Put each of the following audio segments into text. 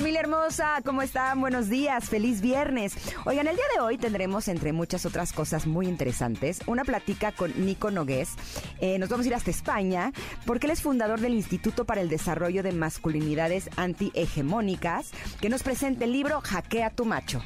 Familia hermosa, ¿cómo están? Buenos días, feliz viernes. Oigan, el día de hoy tendremos, entre muchas otras cosas muy interesantes, una plática con Nico Nogués. Eh, nos vamos a ir hasta España, porque él es fundador del Instituto para el Desarrollo de Masculinidades Antihegemónicas, que nos presenta el libro Hackea tu macho.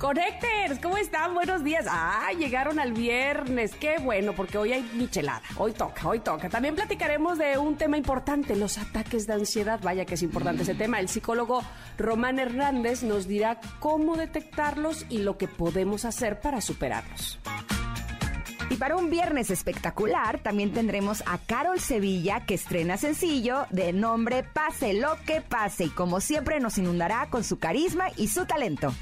Connectors, ¿cómo están? Buenos días. Ah, llegaron al viernes. Qué bueno, porque hoy hay michelada. Hoy toca, hoy toca. También platicaremos de un tema importante, los ataques de ansiedad. Vaya que es importante ese tema. El psicólogo Román Hernández nos dirá cómo detectarlos y lo que podemos hacer para superarlos. Y para un viernes espectacular también tendremos a Carol Sevilla que estrena sencillo de nombre Pase lo que pase y como siempre nos inundará con su carisma y su talento.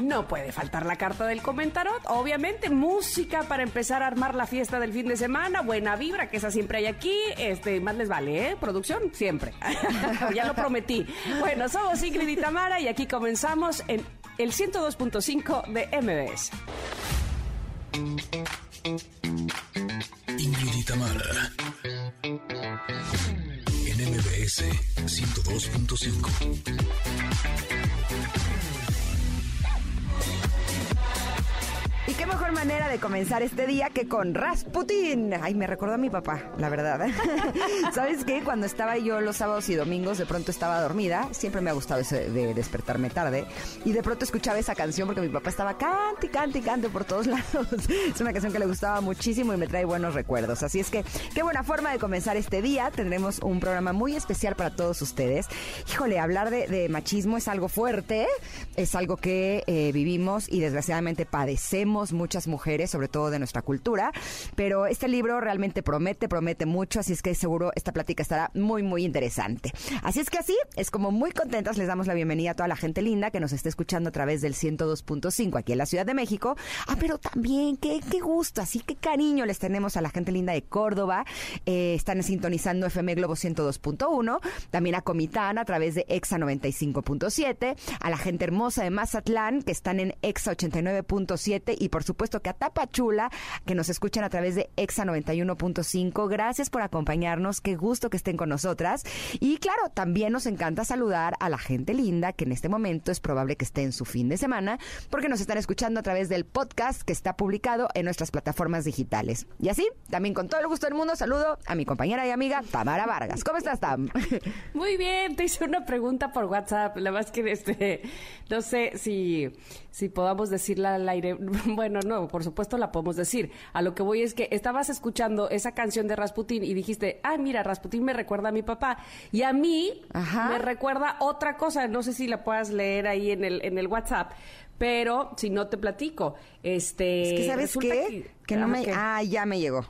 No puede faltar la carta del comentarot. Obviamente, música para empezar a armar la fiesta del fin de semana. Buena vibra, que esa siempre hay aquí. Este, más les vale, ¿eh? Producción, siempre. ya lo prometí. Bueno, somos Ingrid y Tamara y aquí comenzamos en el 102.5 de MBS. Ingrid y Tamara. En MBS 102.5. qué mejor manera de comenzar este día que con Rasputin. Ay, me recordó a mi papá, la verdad. ¿Sabes qué? Cuando estaba yo los sábados y domingos, de pronto estaba dormida. Siempre me ha gustado eso de despertarme tarde. Y de pronto escuchaba esa canción porque mi papá estaba cante, cante, cante por todos lados. Es una canción que le gustaba muchísimo y me trae buenos recuerdos. Así es que qué buena forma de comenzar este día. Tendremos un programa muy especial para todos ustedes. Híjole, hablar de, machismo es algo fuerte. Es algo que eh, vivimos y desgraciadamente padecemos muchas mujeres, sobre todo de nuestra cultura, pero este libro realmente promete, promete mucho, así es que seguro esta plática estará muy, muy interesante. Así es que así, es como muy contentas, les damos la bienvenida a toda la gente linda que nos está escuchando a través del 102.5 aquí en la Ciudad de México. Ah, pero también, qué, qué gusto, así que cariño les tenemos a la gente linda de Córdoba, eh, están sintonizando FM Globo 102.1, también a Comitán a través de EXA 95.7, a la gente hermosa de Mazatlán que están en EXA 89.7 y por supuesto que a Tapachula, que nos escuchan a través de EXA 91.5. Gracias por acompañarnos, qué gusto que estén con nosotras. Y claro, también nos encanta saludar a la gente linda que en este momento es probable que esté en su fin de semana, porque nos están escuchando a través del podcast que está publicado en nuestras plataformas digitales. Y así, también con todo el gusto del mundo, saludo a mi compañera y amiga Tamara Vargas. ¿Cómo estás, Tam? Muy bien, te hice una pregunta por WhatsApp. La más que este, no sé si, si podamos decirla al aire. Bueno, no, por supuesto la podemos decir. A lo que voy es que estabas escuchando esa canción de Rasputín y dijiste, ah, mira, Rasputín me recuerda a mi papá. Y a mí me recuerda otra cosa. No sé si la puedas leer ahí en el, en el WhatsApp. Pero si no te platico, este... Es que ¿sabes qué? Que, no me... Ah, ya me llegó.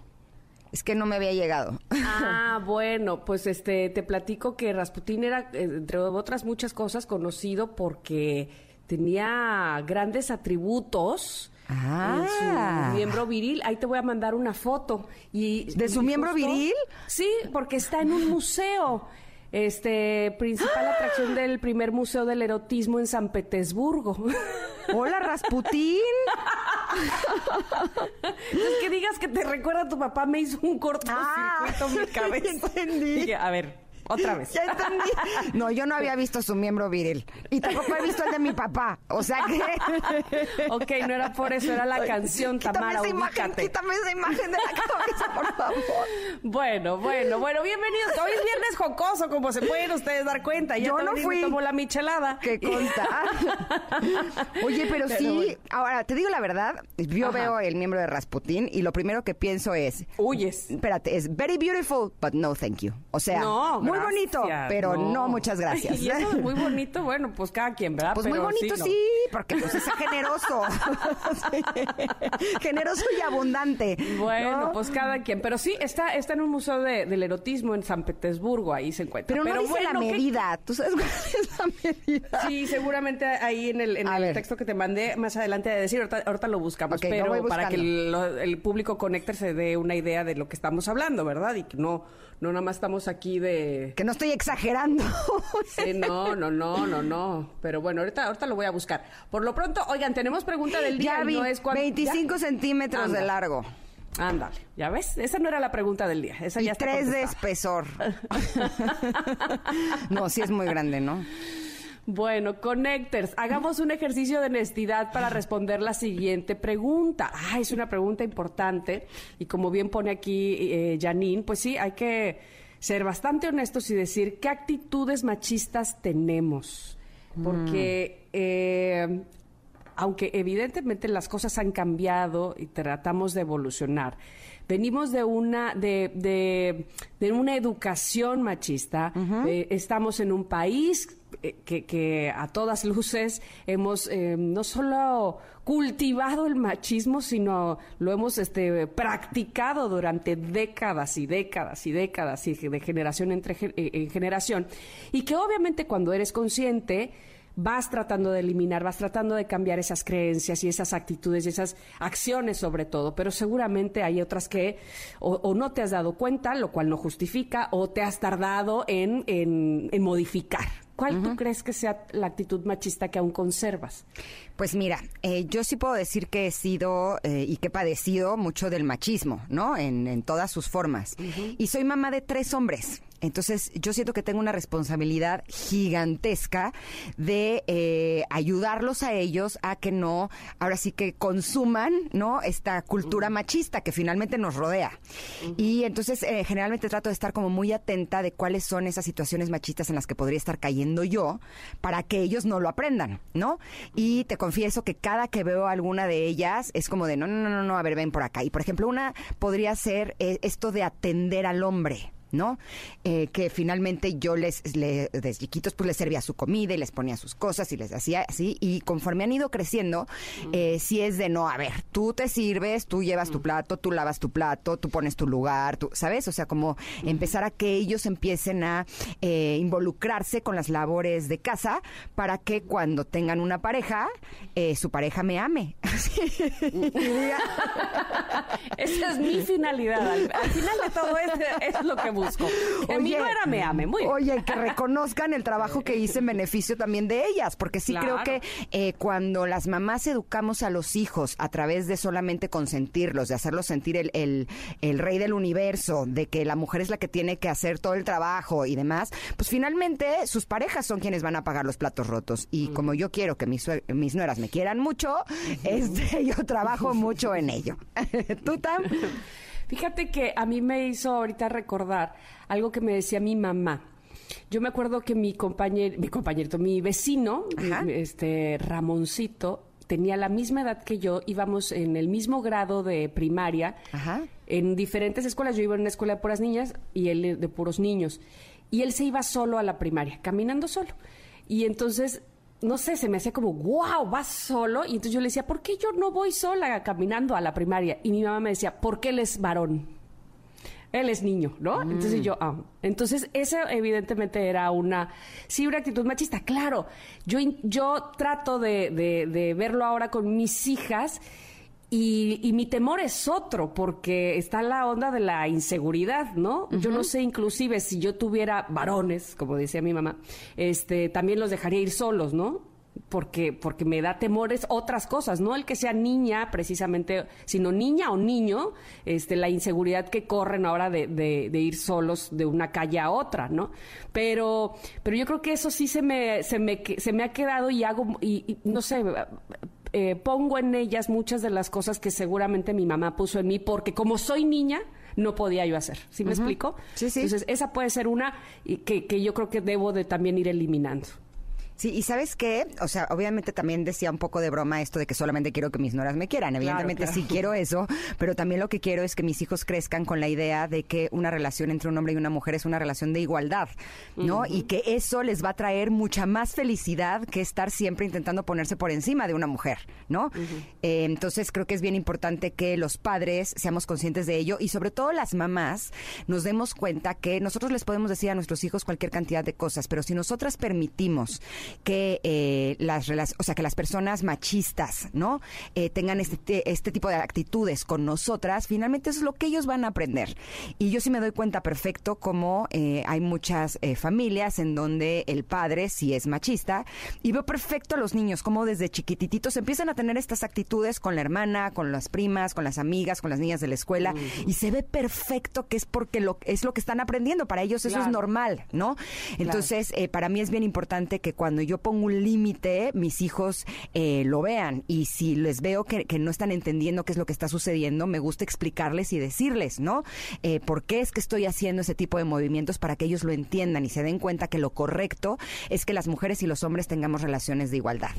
Es que no me había llegado. Ah, bueno, pues este te platico que Rasputín era, eh, entre otras muchas cosas, conocido porque tenía grandes atributos en su ah. miembro viril. Ahí te voy a mandar una foto. Y, ¿De su miembro viril? Sí, porque está en un museo. Este, principal atracción del primer museo del erotismo en San Petersburgo. Hola, Rasputín. es que digas que te recuerda a tu papá me hizo un cortocircuito en mi cabeza. Entendí. a ver, otra vez. Ya entendí. No, yo no había visto su miembro viril. Y tampoco he visto el de mi papá. O sea que. ok, no era por eso, era la canción, Tamara. Esa imagen, quítame esa imagen de la cabeza, por favor. Bueno, bueno, bueno, bienvenidos. Hoy es viernes jocoso, como se pueden ustedes dar cuenta. Ya yo no fui. tomó la michelada. ¿Qué conta? Oye, pero, sí. Ahora, te digo la verdad. Yo veo el miembro de Rasputín y lo primero que pienso es. Huyes. Espérate, es very beautiful, but no thank you. O sea, no, muy bonito, pero no, muchas gracias. Y eso es muy bonito, bueno, pues cada quien, ¿verdad? Pues muy bonito sí, porque pues es generoso. generoso y abundante. Bueno, pues cada quien. Pero sí, está, está en un museo del erotismo en San Petersburgo, ahí se encuentra. Pero, no dice la medida. ¿Tú sabes cuál es la medida? Sí, seguramente ahí en el, en el texto que te mandé más adelante de decir, ahorita, lo buscamos, pero para que el, público conecte se dé una idea de lo que estamos hablando, ¿verdad? Y que no, no nada más estamos aquí de. Que no estoy exagerando. Sí, no, no, no, no, no. Pero bueno, ahorita, ahorita lo voy a buscar. Por lo pronto, oigan, tenemos pregunta del día. Ya vi, no es cuan- 25 ¿Ya? centímetros de largo. Ándale, ¿ya ves? Esa no era la pregunta del día. Esa Y ya está 3 de espesor. no, sí es muy grande, ¿no? Bueno, Connectors, hagamos un ejercicio de honestidad para responder la siguiente pregunta. Ah, es una pregunta importante y como bien pone aquí eh, Janine, pues sí, hay que ser bastante honestos y decir qué actitudes machistas tenemos. Porque eh, aunque evidentemente las cosas han cambiado y tratamos de evolucionar, venimos de una de, de, de una educación machista. eh, estamos en un país eh, que, que a todas luces hemos eh, no solo cultivado el machismo, sino lo hemos este, practicado durante décadas y décadas y décadas y de generación entre en generación. Y que obviamente cuando eres consciente vas tratando de eliminar, vas tratando de cambiar esas creencias y esas actitudes y esas acciones sobre todo, pero seguramente hay otras que o, o no te has dado cuenta, lo cual no justifica, o te has tardado en, en- en modificar. ¿Cuál tú crees que sea la actitud machista que aún conservas? Pues mira, eh, yo sí puedo decir que he sido eh, y que he padecido mucho del machismo, ¿no? En, en todas sus formas. Y soy mamá de tres hombres. Entonces, yo siento que tengo una responsabilidad gigantesca de eh, ayudarlos a ellos a que no, ahora sí que consuman, ¿no? Esta cultura machista que finalmente nos rodea. Y entonces, eh, generalmente trato de estar como muy atenta de cuáles son esas situaciones machistas en las que podría estar cayendo yo para que ellos no lo aprendan, ¿no? Y te confieso que cada que veo alguna de ellas es como de, no, no, no, no, no, a ver, ven por acá. Y por ejemplo, una podría ser eh, esto de atender al hombre. ¿No? Eh, que finalmente yo les, le- desde chiquitos, pues les servía su comida y les ponía sus cosas y les hacía así. Y conforme han ido creciendo, eh, sí es de no, a ver, tú te sirves, tú llevas tu plato, tú lavas tu plato, tú pones tu lugar, tú, ¿sabes? O sea, como empezar a que ellos empiecen a eh, involucrarse con las labores de casa para que cuando tengan una pareja, eh, su pareja me ame. Esa es mi finalidad. Al, al final de todo es, es lo que busco. Que mi Oye, nuera me ame. Muy bien. Oye, que reconozcan el trabajo que hice en beneficio también de ellas, porque sí Claro. creo que eh, cuando las mamás educamos a los hijos a través de solamente consentirlos, de hacerlos sentir el, el, el rey del universo, de que la mujer es la que tiene que hacer todo el trabajo y demás, pues finalmente sus parejas son quienes van a pagar los platos rotos. Y como yo quiero que mis, mis nueras me quieran mucho, este, yo trabajo mucho en ello. ¿Tú, Tam? Fíjate que a mí me hizo ahorita recordar algo que me decía mi mamá. Yo me acuerdo que mi compañero, mi compañerito, mi vecino, Ajá. este Ramoncito, tenía la misma edad que yo, íbamos en el mismo grado de primaria, Ajá. en diferentes escuelas. Yo iba en una escuela de puras niñas y él de puros niños. Y él se iba solo a la primaria, caminando solo. Y entonces, no sé, se me hacía como, wow, vas solo. Y entonces yo le decía, ¿por qué yo no voy sola caminando a la primaria? Y mi mamá me decía, porque él es varón. Él es niño, ¿no? Entonces yo, ah, entonces esa evidentemente era una, sí, una actitud machista. Claro, yo, yo trato de, de- de verlo ahora con mis hijas y, y mi temor es otro, porque está la onda de la inseguridad, ¿no? Yo no sé, inclusive si yo tuviera varones, como decía mi mamá, este, también los dejaría ir solos, ¿no? Porque, porque me da temores otras cosas, no el que sea niña precisamente, sino niña o niño, este, la inseguridad que corren ahora de, de- de ir solos de una calle a otra, ¿no? Pero, pero yo creo que eso sí se me, se me, se me ha quedado y hago, y, y no sé, eh, pongo en ellas muchas de las cosas que seguramente mi mamá puso en mí, porque como soy niña, no podía yo hacer. ¿Sí me explico? Sí, sí. Entonces, esa puede ser una que, que yo creo que debo de también ir eliminando. Sí, y ¿sabes qué? O sea, obviamente también decía un poco de broma esto de que solamente quiero que mis nueras me quieran. Evidentemente claro. sí quiero eso, pero también lo que quiero es que mis hijos crezcan con la idea de que una relación entre un hombre y una mujer es una relación de igualdad, ¿no? Y que eso les va a traer mucha más felicidad que estar siempre intentando ponerse por encima de una mujer, ¿no? Eh, entonces creo que es bien importante que los padres seamos conscientes de ello y sobre todo las mamás nos demos cuenta que nosotros les podemos decir a nuestros hijos cualquier cantidad de cosas, pero si nosotras permitimos que eh, las o sea, que las personas machistas, ¿no? Eh, tengan este, este tipo de actitudes con nosotras, finalmente eso es lo que ellos van a aprender. Y yo sí me doy cuenta perfecto como eh, hay muchas familias en donde el padre sí es machista y veo perfecto a los niños como desde chiquitititos empiezan a tener estas actitudes con la hermana, con las primas, con las amigas, con las niñas de la escuela y se ve perfecto que es porque lo, es lo que están aprendiendo. Para ellos eso es normal, ¿no? Entonces, para mí es bien importante que cuando yo pongo un límite, mis hijos eh, lo vean. Y si les veo que, no están entendiendo qué es lo que está sucediendo, me gusta explicarles y decirles, ¿no? Eh, ¿Por qué es que estoy haciendo ese tipo de movimientos para que ellos lo entiendan y se den cuenta que lo correcto es que las mujeres y los hombres tengamos relaciones de igualdad?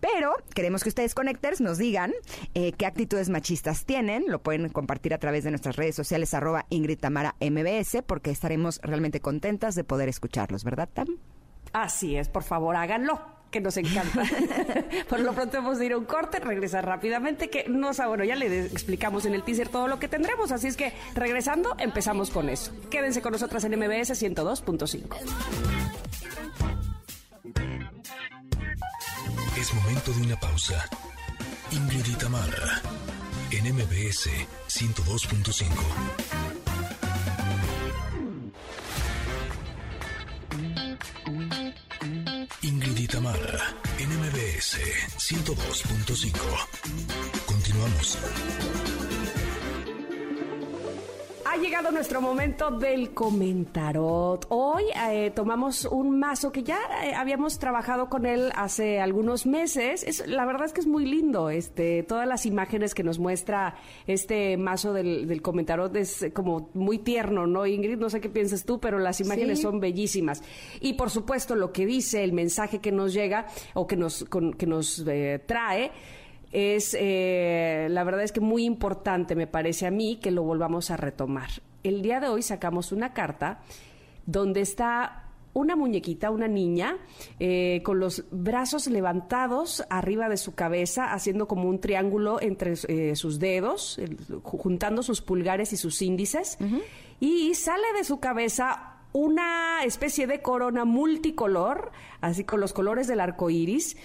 Pero queremos que ustedes conectores nos digan eh, qué actitudes machistas tienen. Lo pueden compartir a través de nuestras redes sociales arroba Ingrid Tamara MBS porque estaremos realmente contentas de poder escucharlos, ¿verdad, Tam? Así es, por favor, háganlo que nos encanta. Por lo pronto hemos de ir a un corte, regresar rápidamente, que no bueno, ya le explicamos en el teaser todo lo que tendremos, así es que regresando empezamos con eso. Quédense con nosotras en MBS 102.5. Es momento de una pausa. Ingrid y Tamara, en MBS 102.5. Ingrid y Tamara, NMBS 102.5. Continuamos. Ha llegado nuestro momento del comentarot. Hoy eh, tomamos un mazo que ya eh, habíamos trabajado con él hace algunos meses. Es, la verdad es que es muy lindo. Este, todas las imágenes que nos muestra este mazo del, comentarot es como muy tierno, ¿no, Ingrid? No sé qué piensas tú, pero las imágenes son bellísimas. Y por supuesto, lo que dice, el mensaje que nos llega o que nos, que nos eh, trae es, eh, la verdad es que muy importante me parece a mí que lo volvamos a retomar. El día de hoy sacamos una carta donde está una muñequita, una niña, eh, con los brazos levantados arriba de su cabeza, haciendo como un triángulo entre eh, sus dedos, juntando sus pulgares y sus índices, y sale de su cabeza una especie de corona multicolor, así con los colores del arco iris,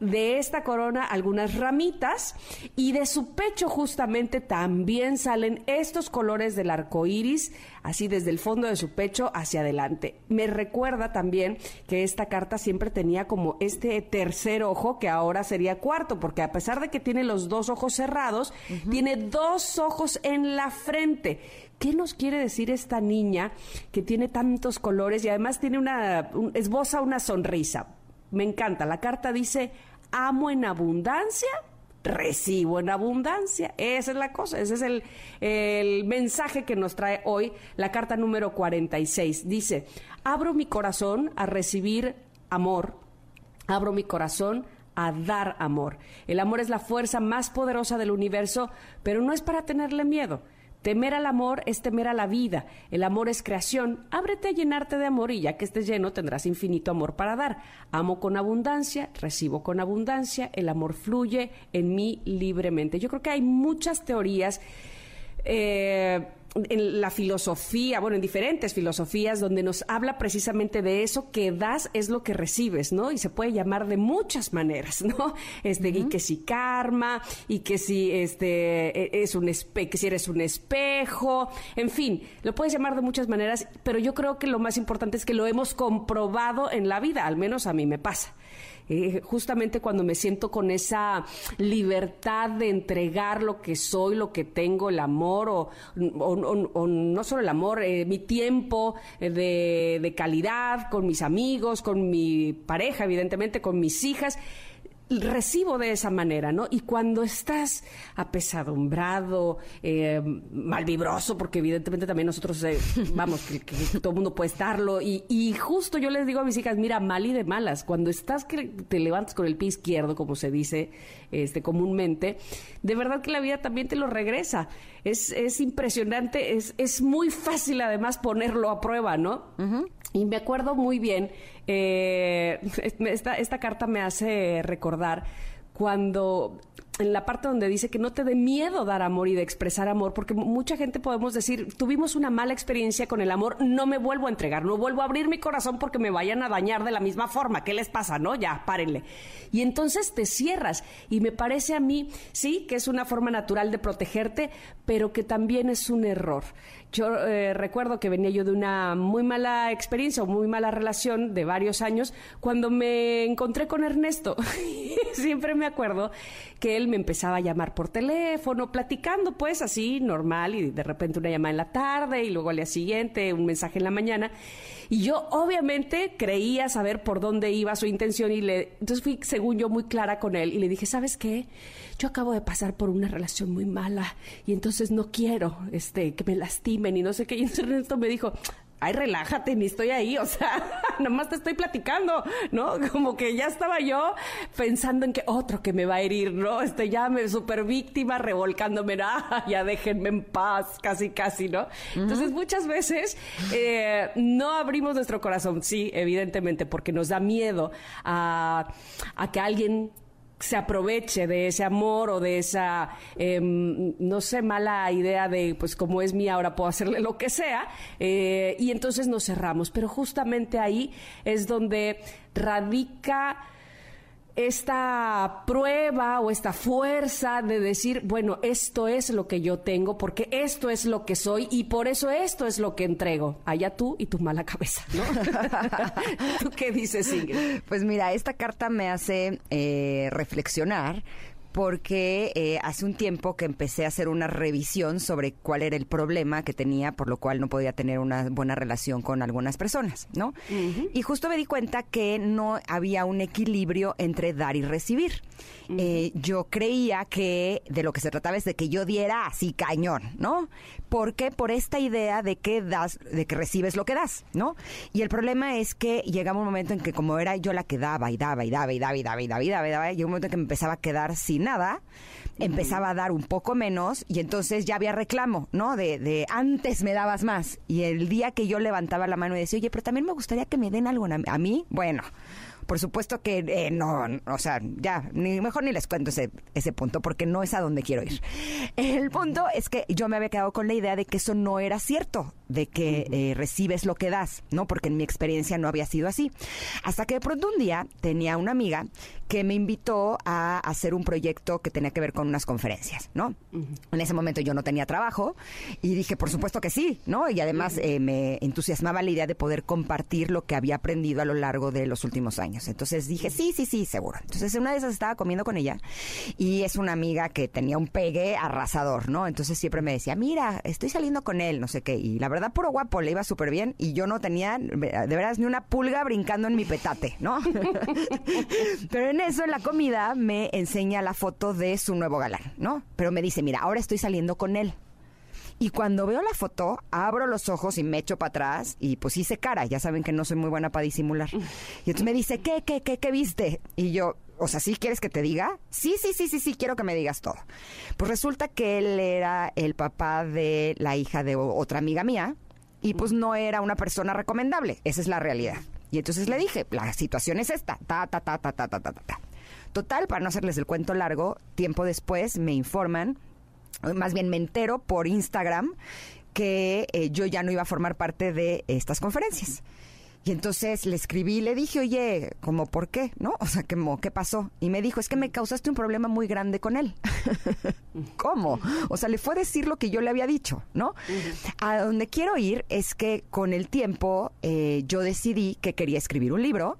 de esta corona algunas ramitas y de su pecho justamente también salen estos colores del arco iris, así desde el fondo de su pecho hacia adelante. Me recuerda también que esta carta siempre tenía como este tercer ojo que ahora sería cuarto, porque a pesar de que tiene los dos ojos cerrados, tiene dos ojos en la frente. ¿Qué nos quiere decir esta niña que tiene tantos colores y además tiene una, esboza una sonrisa? Me encanta. La carta dice, amo en abundancia, recibo en abundancia. Esa es la cosa, ese es el, el, mensaje que nos trae hoy la carta número 46. Dice, abro mi corazón a recibir amor, abro mi corazón a dar amor. El amor es la fuerza más poderosa del universo, pero no es para tenerle miedo. Temer al amor es temer a la vida. El amor es creación. Ábrete a llenarte de amor y ya que estés lleno tendrás infinito amor para dar. Amo con abundancia, recibo con abundancia, el amor fluye en mí libremente. Yo creo que hay muchas teorías. Eh, en la filosofía, bueno, en diferentes filosofías, donde nos habla precisamente de eso, que das es lo que recibes, ¿no? Y se puede llamar de muchas maneras, ¿no? Este, y que si karma, y que si este e, es un espe que si eres un espejo, en fin, lo puedes llamar de muchas maneras, pero yo creo que lo más importante es que lo hemos comprobado en la vida, al menos a mí me pasa. Eh, justamente cuando me siento con esa libertad de entregar lo que soy, lo que tengo, el amor, o, no solo el amor, eh, mi tiempo eh, de, de calidad con mis amigos, con mi pareja, evidentemente, con mis hijas recibo de esa manera, ¿no? Y cuando estás apesadumbrado, eh, malvibroso, porque evidentemente también nosotros, eh, vamos, que, todo el mundo puede estarlo, y, y, justo yo les digo a mis hijas, mira, mal y de malas, cuando estás que te levantas con el pie izquierdo, como se dice este, comúnmente, de verdad que la vida también te lo regresa. Es, es impresionante, es, es muy fácil además ponerlo a prueba, ¿no? Y me acuerdo muy bien, eh, esta, esta carta me hace recordar cuando en la parte donde dice que no te dé miedo dar amor y de expresar amor, porque mucha gente podemos decir, tuvimos una mala experiencia con el amor, no me vuelvo a entregar, no vuelvo a abrir mi corazón porque me vayan a dañar de la misma forma. ¿Qué les pasa? No, ya, párenle. Y entonces te cierras. Y me parece a mí, sí, que es una forma natural de protegerte, pero que también es un error. Yo eh, recuerdo que venía yo de una muy mala experiencia o muy mala relación de varios años cuando me encontré con Ernesto. Siempre me acuerdo que él me empezaba a llamar por teléfono, platicando pues así, normal, y de repente una llamada en la tarde y luego al día siguiente un mensaje en la mañana. Y yo obviamente creía saber por dónde iba su intención y le entonces fui según yo muy clara con él y le dije, "¿Sabes qué? Yo acabo de pasar por una relación muy mala y entonces no quiero este que me y no sé qué." Y Ernesto me dijo, ay, relájate, ni estoy ahí, o sea, nomás te estoy platicando, ¿no? Como que ya estaba yo pensando en que otro que me va a herir, ¿no? Este ya me super víctima, revolcándome, ah, ya déjenme en paz, casi, casi, ¿no? Entonces, muchas veces eh, no abrimos nuestro corazón, sí, evidentemente, porque nos da miedo a, a que alguien se aproveche de ese amor o de esa, em, no sé, mala idea de, pues como es mía, ahora puedo hacerle lo que sea, eh, y entonces nos cerramos. Pero justamente ahí es donde radica esta prueba o esta fuerza de decir, bueno, esto es lo que yo tengo, porque esto es lo que soy y por eso esto es lo que entrego. Allá tú y tu mala cabeza, ¿no? ¿Tú qué dices, Ingrid? Pues mira, esta carta me hace eh, reflexionar porque eh, hace un tiempo que empecé a hacer una revisión sobre cuál era el problema que tenía, por lo cual no podía tener una buena relación con algunas personas, ¿no? Y justo me di cuenta que no había un equilibrio entre dar y recibir. Eh, yo creía que de lo que se trataba es de que yo diera así cañón, ¿no? Porque por esta idea de que das, de que recibes lo que das, ¿no? Y el problema es que llegaba un momento en que como era yo la que daba y daba y daba y daba y daba y daba y daba, y daba llegó un momento en que me empezaba a quedar sin nada, empezaba a dar un poco menos y entonces ya había reclamo, ¿no? De, de antes me dabas más. Y el día que yo levantaba la mano y decía, oye, pero también me gustaría que me den algo a mí, bueno por supuesto que eh, no, o sea, ya, ni mejor ni les cuento ese, ese punto porque no es a donde quiero ir. El punto es que yo me había quedado con la idea de que eso no era cierto, de que eh, recibes lo que das, ¿no? Porque en mi experiencia no había sido así. Hasta que de pronto un día tenía una amiga que me invitó a hacer un proyecto que tenía que ver con unas conferencias, ¿no? En ese momento yo no tenía trabajo y dije, por supuesto que sí, ¿no? Y además eh, me entusiasmaba la idea de poder compartir lo que había aprendido a lo largo de los últimos años. Entonces dije, sí, sí, sí, seguro. Entonces una de esas estaba comiendo con ella y es una amiga que tenía un pegue arrasador, ¿no? Entonces siempre me decía, mira, estoy saliendo con él, no sé qué. Y la verdad, puro guapo, le iba súper bien y yo no tenía, de veras, ni una pulga brincando en mi petate, ¿no? Pero en eso, en la comida, me enseña la foto de su nuevo galán, ¿no? Pero me dice, mira, ahora estoy saliendo con él. Y cuando veo la foto, abro los ojos y me echo para atrás y pues hice cara. Ya saben que no soy muy buena para disimular. Y entonces me dice, ¿qué, qué, qué, qué viste? Y yo, o sea, ¿sí quieres que te diga? Sí, sí, sí, sí, sí, quiero que me digas todo. Pues resulta que él era el papá de la hija de otra amiga mía y pues no era una persona recomendable. Esa es la realidad. Y entonces le dije, la situación es esta, ta, ta, ta, ta, ta, ta, ta, ta. Total, para no hacerles el cuento largo, tiempo después me informan, más bien me entero por Instagram que eh, yo ya no iba a formar parte de estas conferencias. Y entonces le escribí y le dije, oye, ¿cómo por qué? ¿No? O sea, ¿qué, ¿qué pasó? Y me dijo, es que me causaste un problema muy grande con él. ¿Cómo? O sea, le fue a decir lo que yo le había dicho, ¿no? A donde quiero ir es que con el tiempo eh, yo decidí que quería escribir un libro.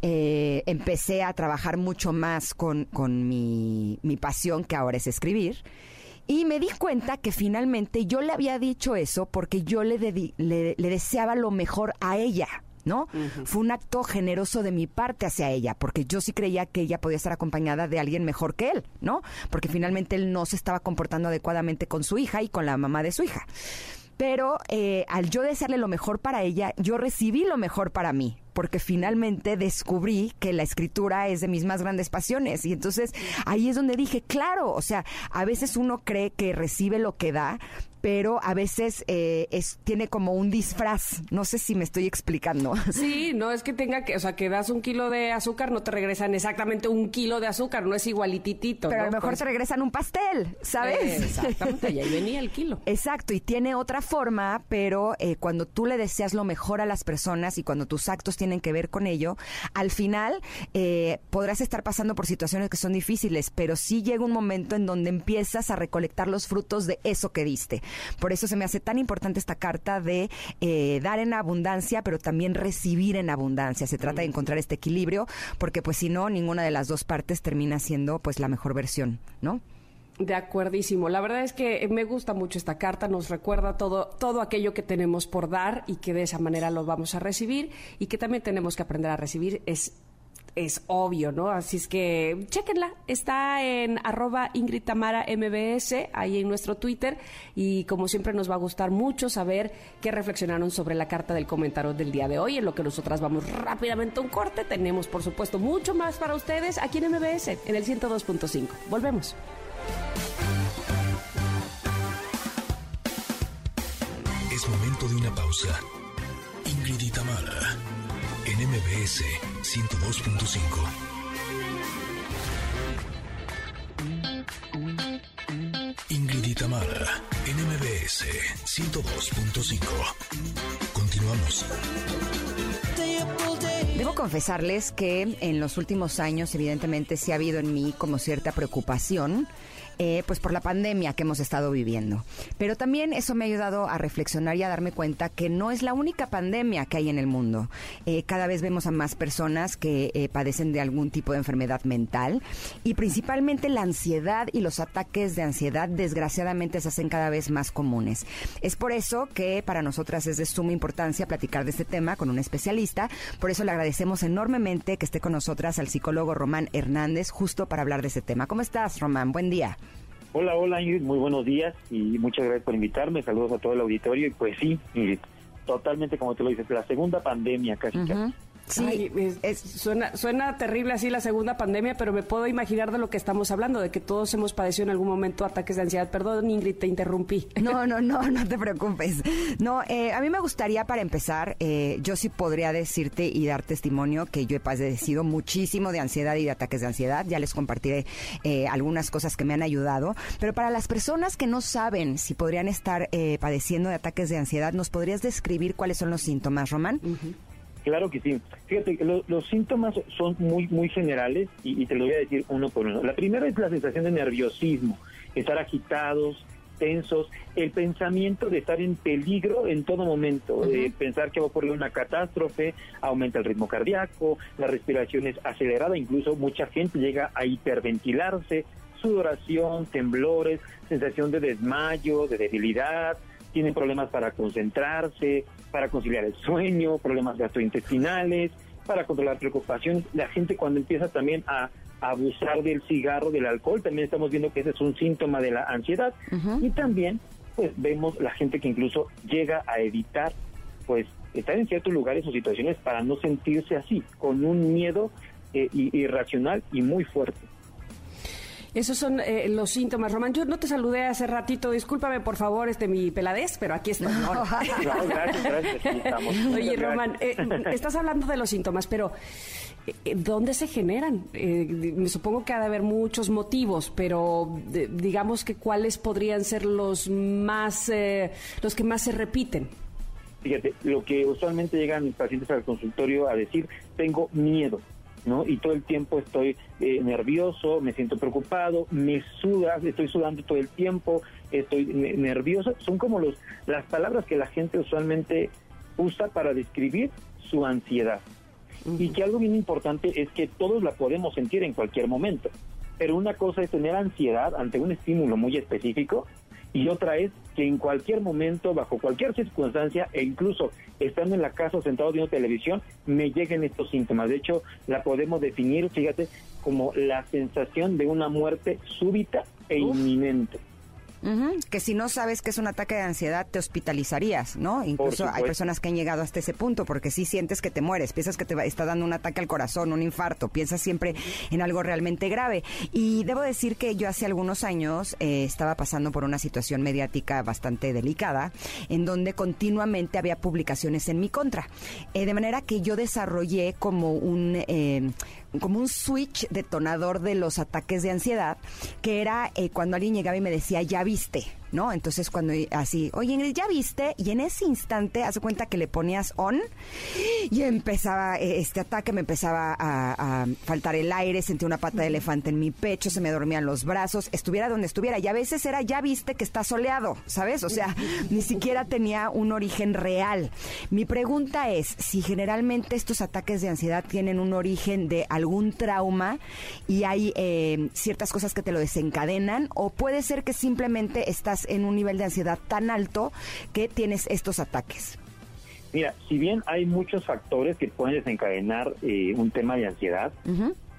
Eh, empecé a trabajar mucho más con, con mi, mi pasión, que ahora es escribir. Y me di cuenta que finalmente yo le había dicho eso porque yo le, le deseaba lo mejor a ella. ¿No? Fue un acto generoso de mi parte hacia ella, porque yo sí creía que ella podía estar acompañada de alguien mejor que él, ¿no? Porque finalmente él no se estaba comportando adecuadamente con su hija y con la mamá de su hija. Pero eh, al yo desearle lo mejor para ella, yo recibí lo mejor para mí, porque finalmente descubrí que la escritura es de mis más grandes pasiones. Y entonces ahí es donde dije, claro, o sea, a veces uno cree que recibe lo que da, pero a veces eh, es, tiene como un disfraz. No sé si me estoy explicando. Sí, no es que tenga que, o sea, que das un kilo de azúcar, no te regresan exactamente un kilo de azúcar, no es igualititito. Pero a lo mejor pues te regresan un pastel, ¿sabes? exactamente, y ahí venía el kilo. Exacto, y tiene otra forma, pero eh, cuando tú le deseas lo mejor a las personas y cuando tus actos tienen que ver con ello, al final eh, podrás estar pasando por situaciones que son difíciles, pero sí llega un momento en donde empiezas a recolectar los frutos de eso que diste. Por eso se me hace tan importante esta carta de eh, dar en abundancia, pero también recibir en abundancia. Se trata de encontrar este equilibrio, porque pues si no, ninguna de las dos partes termina siendo pues la mejor versión, ¿no? De acuerdísimo. La verdad es que me gusta mucho esta carta, nos recuerda todo, todo aquello que tenemos por dar y que de esa manera lo vamos a recibir y que también tenemos que aprender a recibir. Es es obvio, ¿no? Así es que chéquenla. Está en arroba Ingrid Tamara MBS, ahí en nuestro Twitter. Y como siempre nos va a gustar mucho saber qué reflexionaron sobre la carta del comentario del día de hoy. En lo que nosotras vamos rápidamente a un corte. Tenemos, por supuesto, mucho más para ustedes aquí en MBS, en el 102.5. Volvemos. Es momento de una pausa. Ingrid y Tamara en MBS 102.5. Ingrid y Tamara en MBS 102.5. Continuamos. Debo confesarles que en los últimos años, evidentemente, sí ha habido en mí como cierta preocupación eh, pues por la pandemia que hemos estado viviendo. Pero también eso me ha ayudado a reflexionar y a darme cuenta que no es la única pandemia que hay en el mundo. Eh, cada vez vemos a más personas que eh, padecen de algún tipo de enfermedad mental y principalmente la ansiedad y los ataques de ansiedad desgraciadamente se hacen cada vez más comunes. Es por eso que para nosotras es de suma importancia platicar de este tema con un especialista. Por eso le agradecemos enormemente que esté con nosotras al psicólogo Román Hernández justo para hablar de este tema. ¿Cómo estás, Román? Buen día. Hola, hola Ingrid, muy buenos días y muchas gracias por invitarme. Saludos a todo el auditorio y pues sí, Ingrid, totalmente como te lo dices, la segunda pandemia casi. casi. Sí, es, suena, suena terrible así la segunda pandemia, pero me puedo imaginar de lo que estamos hablando, de que todos hemos padecido en algún momento ataques de ansiedad. Perdón, Ingrid, te interrumpí. No, no, no, no te preocupes. No, eh, a mí me gustaría para empezar, eh, yo sí podría decirte y dar testimonio que yo he padecido muchísimo de ansiedad y de ataques de ansiedad. Ya les compartiré eh, algunas cosas que me han ayudado. Pero para las personas que no saben si podrían estar padeciendo de ataques de ansiedad, ¿nos podrías describir cuáles son los síntomas, Román? Claro que sí. Fíjate, los síntomas son muy, muy generales y, te lo voy a decir uno por uno. La primera es la sensación de nerviosismo, estar agitados, tensos, el pensamiento de estar en peligro en todo momento, de pensar que va a ocurrir una catástrofe, aumenta el ritmo cardíaco, la respiración es acelerada, incluso mucha gente llega a hiperventilarse, sudoración, temblores, sensación de desmayo, de debilidad, tienen problemas para concentrarse, para conciliar el sueño, problemas gastrointestinales, para controlar preocupaciones. La gente cuando empieza también a, abusar del cigarro, del alcohol, también estamos viendo que ese es un síntoma de la ansiedad. Y también pues vemos la gente que incluso llega a evitar pues estar en ciertos lugares o situaciones para no sentirse así, con un miedo eh, irracional y muy fuerte. Esos son eh, los síntomas, Román. Yo no te saludé hace ratito, discúlpame por favor este mi peladez, pero aquí estoy. gracias, gracias. Oye, Román, eh, estás hablando de los síntomas, pero eh, ¿dónde se generan? me supongo que ha de haber muchos motivos, pero digamos que cuáles podrían ser los más, los que más se repiten. Fíjate, lo que usualmente llegan mis pacientes al consultorio a decir, tengo miedo ¿no? Y todo el tiempo estoy eh, nervioso, me siento preocupado, me sudas, estoy sudando todo el tiempo, estoy nervioso. Son como los, las palabras que la gente usualmente usa para describir su ansiedad. Y que algo bien importante es que todos la podemos sentir en cualquier momento. Pero una cosa es tener ansiedad ante un estímulo muy específico y otra es que en cualquier momento, bajo cualquier circunstancia e incluso estando en la casa sentado viendo televisión, me lleguen estos síntomas. De hecho, la podemos definir, fíjate, como la sensación de una muerte súbita e inminente. Que si no sabes que es un ataque de ansiedad, te hospitalizarías, ¿no? Incluso hay personas que han llegado hasta ese punto porque si sientes que te mueres, piensas que te está dando un ataque al corazón, un infarto, piensas siempre en algo realmente grave. Y debo decir que yo hace algunos años eh, estaba pasando por una situación mediática bastante delicada, en donde continuamente había publicaciones en mi contra. Eh, de manera que yo desarrollé como un eh, como un switch detonador de los ataques de ansiedad, que era eh, cuando alguien llegaba y me decía, ya viste, ¿no? Entonces cuando así, oye Ingrid, ¿ya viste? Y en ese instante, hace cuenta que le ponías on y empezaba eh, este ataque, me empezaba a, faltar el aire, sentí una pata de elefante en mi pecho, se me dormían los brazos, estuviera donde estuviera. Y a veces era, ya viste que está soleado, ¿sabes? O sea, ni siquiera tenía un origen real. Mi pregunta es, si generalmente estos ataques de ansiedad tienen un origen de algún trauma y hay eh, ciertas cosas que te lo desencadenan, o puede ser que simplemente estás en un nivel de ansiedad tan alto que tienes estos ataques. Mira, si bien hay muchos factores que pueden desencadenar eh, un tema de ansiedad,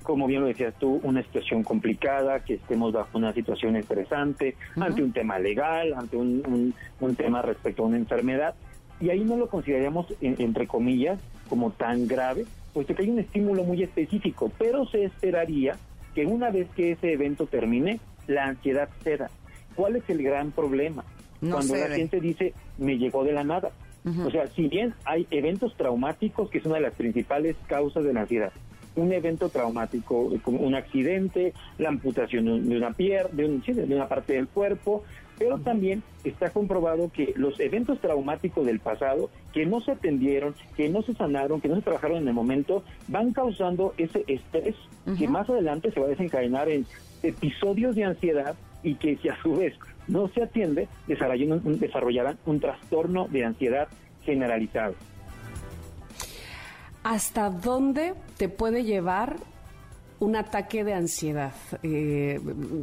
como bien lo decías tú, una situación complicada, que estemos bajo una situación estresante, ante un tema legal, ante un, tema respecto a una enfermedad, y ahí no lo consideraríamos, entre comillas, como tan grave, puesto que hay un estímulo muy específico, pero se esperaría que una vez que ese evento termine, la ansiedad ceda. ¿Cuál es el gran problema? Cuando la gente dice, me llegó de la nada. O sea, si bien hay eventos traumáticos, que es una de las principales causas de la ansiedad, un evento traumático, como un accidente, la amputación de una pierna, de, de una parte del cuerpo, pero también está comprobado que los eventos traumáticos del pasado, que no se atendieron, que no se sanaron, que no se trabajaron en el momento, van causando ese estrés que más adelante se va a desencadenar en episodios de ansiedad y que si a su vez no se atiende, desarrollarán un trastorno de ansiedad generalizado. ¿Hasta dónde te puede llevar un ataque de ansiedad. Eh,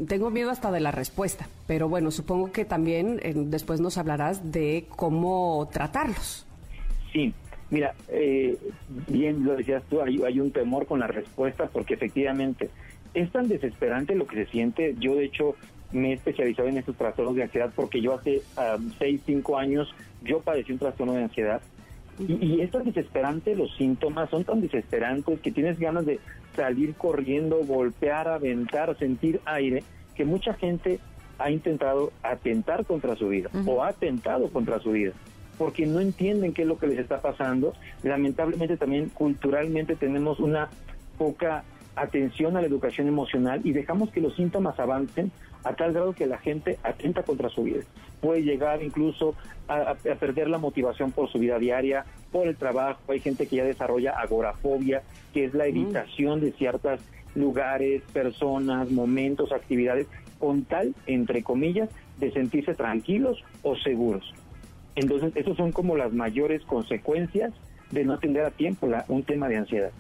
tengo miedo hasta de la respuesta, pero bueno, supongo que también eh, después nos hablarás de cómo tratarlos. Sí, mira, eh, bien lo decías tú, hay, hay, un temor con la respuesta porque efectivamente es tan desesperante lo que se siente. Yo de hecho me he especializado en estos trastornos de ansiedad porque yo hace 6, 5 años yo padecí un trastorno de ansiedad y, es tan desesperante, los síntomas son tan desesperantes que tienes ganas de salir corriendo, golpear, aventar, sentir aire, que mucha gente ha intentado atentar contra su vida o ha atentado contra su vida porque no entienden qué es lo que les está pasando. Lamentablemente también culturalmente tenemos una poca atención a la educación emocional y dejamos que los síntomas avancen a tal grado que la gente atenta contra su vida. Puede llegar incluso a, perder la motivación por su vida diaria, por el trabajo. Hay gente que ya desarrolla agorafobia, que es la evitación de ciertos lugares, personas, momentos, actividades, con tal, entre comillas, de sentirse tranquilos o seguros. Entonces, esas son como las mayores consecuencias de no atender a tiempo un tema de ansiedad.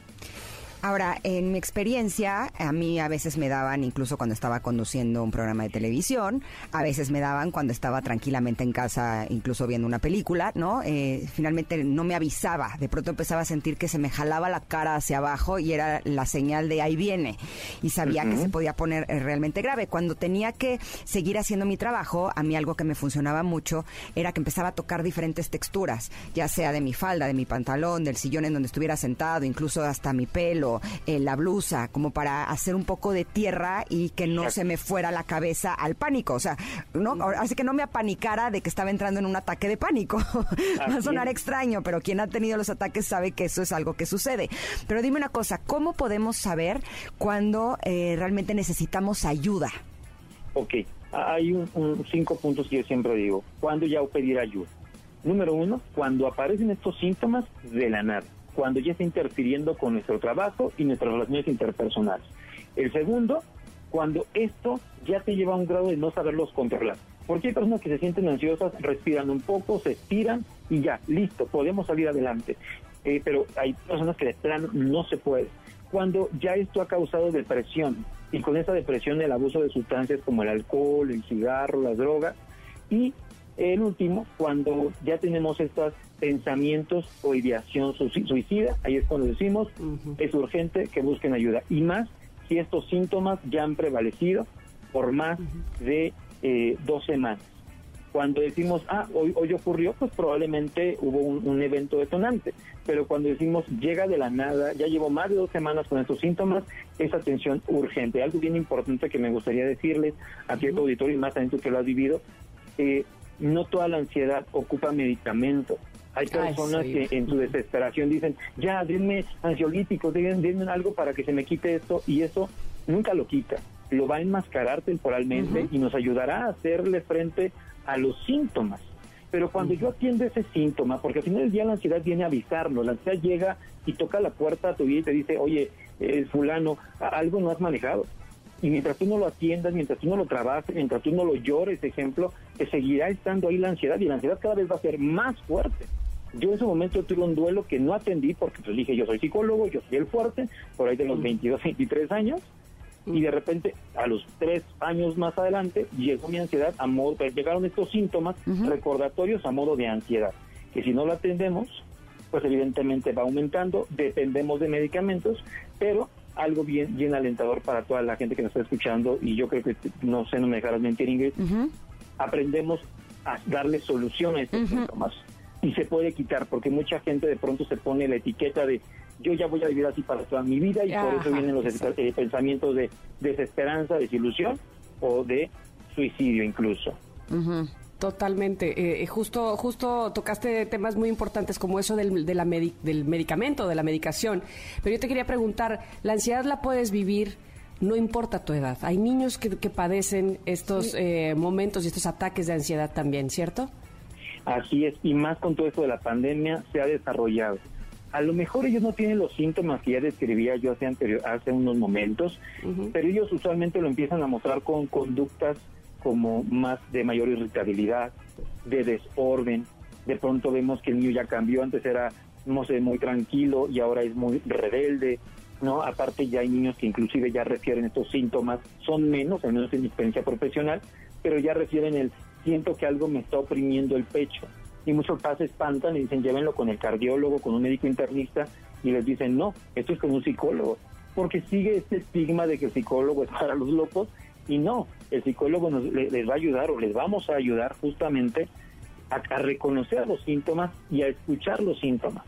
Ahora, en mi experiencia, a mí a veces me daban, incluso cuando estaba conduciendo un programa de televisión, a veces me daban cuando estaba tranquilamente en casa, incluso viendo una película, ¿no? Eh, finalmente no me avisaba, de pronto empezaba a sentir que se me jalaba la cara hacia abajo y era la señal de ahí viene, y sabía que se podía poner eh, realmente grave. Cuando tenía que seguir haciendo mi trabajo, a mí algo que me funcionaba mucho era que empezaba a tocar diferentes texturas, ya sea de mi falda, de mi pantalón, del sillón en donde estuviera sentado, incluso hasta mi pelo, eh, la blusa, como para hacer un poco de tierra y que no se me fuera la cabeza al pánico. O sea, no, así que no me apanicara de que estaba entrando en un ataque de pánico. Va a sonar extraño, pero quien ha tenido los ataques sabe que eso es algo que sucede. Pero dime una cosa, ¿cómo podemos saber cuando eh, realmente necesitamos ayuda? Ok, hay un, cinco puntos que yo siempre digo. ¿Cuándo ya pedir ayuda? Número uno, cuando aparecen estos síntomas de la nada cuando ya está interfiriendo con nuestro trabajo y nuestras relaciones interpersonales. El segundo, cuando esto ya te lleva a un grado de no saberlos controlar. Porque hay personas que se sienten ansiosas, respiran un poco, se estiran y ya, listo, podemos salir adelante. Eh, pero hay personas que de plano no se puede. Cuando ya esto ha causado depresión y con esa depresión el abuso de sustancias como el alcohol, el cigarro, las drogas y el último, cuando ya tenemos estos pensamientos o ideación suicida, ahí es cuando decimos, es urgente que busquen ayuda. Y más si estos síntomas ya han prevalecido por más de eh, dos semanas. Cuando decimos, ah, hoy, hoy ocurrió, pues probablemente hubo un, evento detonante. Pero cuando decimos, llega de la nada, ya llevo más de dos semanas con estos síntomas, es atención urgente. Algo bien importante que me gustaría decirles a cierto auditorio y más a que lo has vivido, eh, no toda la ansiedad ocupa medicamentos. Hay personas que en su desesperación dicen, ya, denme ansiolíticos, denme algo para que se me quite esto, y eso nunca lo quita. Lo va a enmascarar temporalmente y nos ayudará a hacerle frente a los síntomas. Pero cuando yo atiendo ese síntoma, porque al final del día la ansiedad viene a avisarnos, la ansiedad llega y toca la puerta a tu vida y te dice, oye, eh, fulano, algo no has manejado. Y mientras tú no lo atiendas, mientras tú no lo trabajes, mientras tú no lo llores, ejemplo, te seguirá estando ahí la ansiedad y la ansiedad cada vez va a ser más fuerte. Yo en ese momento tuve un duelo que no atendí porque pues dije, yo soy psicólogo, yo soy el fuerte, por ahí de los 22, 23 años, y de repente a los tres años más adelante llegó mi ansiedad a modo, pues, llegaron estos síntomas recordatorios a modo de ansiedad, que si no lo atendemos, pues evidentemente va aumentando, dependemos de medicamentos, pero algo bien, bien alentador para toda la gente que nos está escuchando, y yo creo que, no sé, no me dejarás mentir, Ingrid, aprendemos a darle solución a estos síntomas y se puede quitar, porque mucha gente de pronto se pone la etiqueta de yo ya voy a vivir así para toda mi vida y por eso vienen los eh, pensamientos de desesperanza, desilusión o de suicidio incluso. Totalmente. Eh, eh, justo, justo tocaste temas muy importantes como eso del, de la del medicamento, de la medicación. Pero yo te quería preguntar, ¿la ansiedad la puedes vivir? No importa tu edad. Hay niños que, padecen estos momentos y estos ataques de ansiedad también, ¿cierto? Así es, y más con todo esto de la pandemia se ha desarrollado. A lo mejor ellos no tienen los síntomas que ya describía yo hace, anterior, hace unos momentos, pero ellos usualmente lo empiezan a mostrar con conductas como más de mayor irritabilidad, de desorden. De pronto vemos que el niño ya cambió, antes era, no sé, muy tranquilo y ahora es muy rebelde, ¿no? Aparte ya hay niños que inclusive ya refieren estos síntomas, son menos, al menos en mi experiencia profesional, pero ya refieren el siento que algo me está oprimiendo el pecho. Y muchos padres se espantan y dicen, llévenlo con el cardiólogo, con un médico internista, y les dicen, no, esto es con un psicólogo, porque sigue este estigma de que el psicólogo es para los locos, y no, el psicólogo nos, les va a ayudar o les vamos a ayudar justamente a, a reconocer los síntomas y a escuchar los síntomas.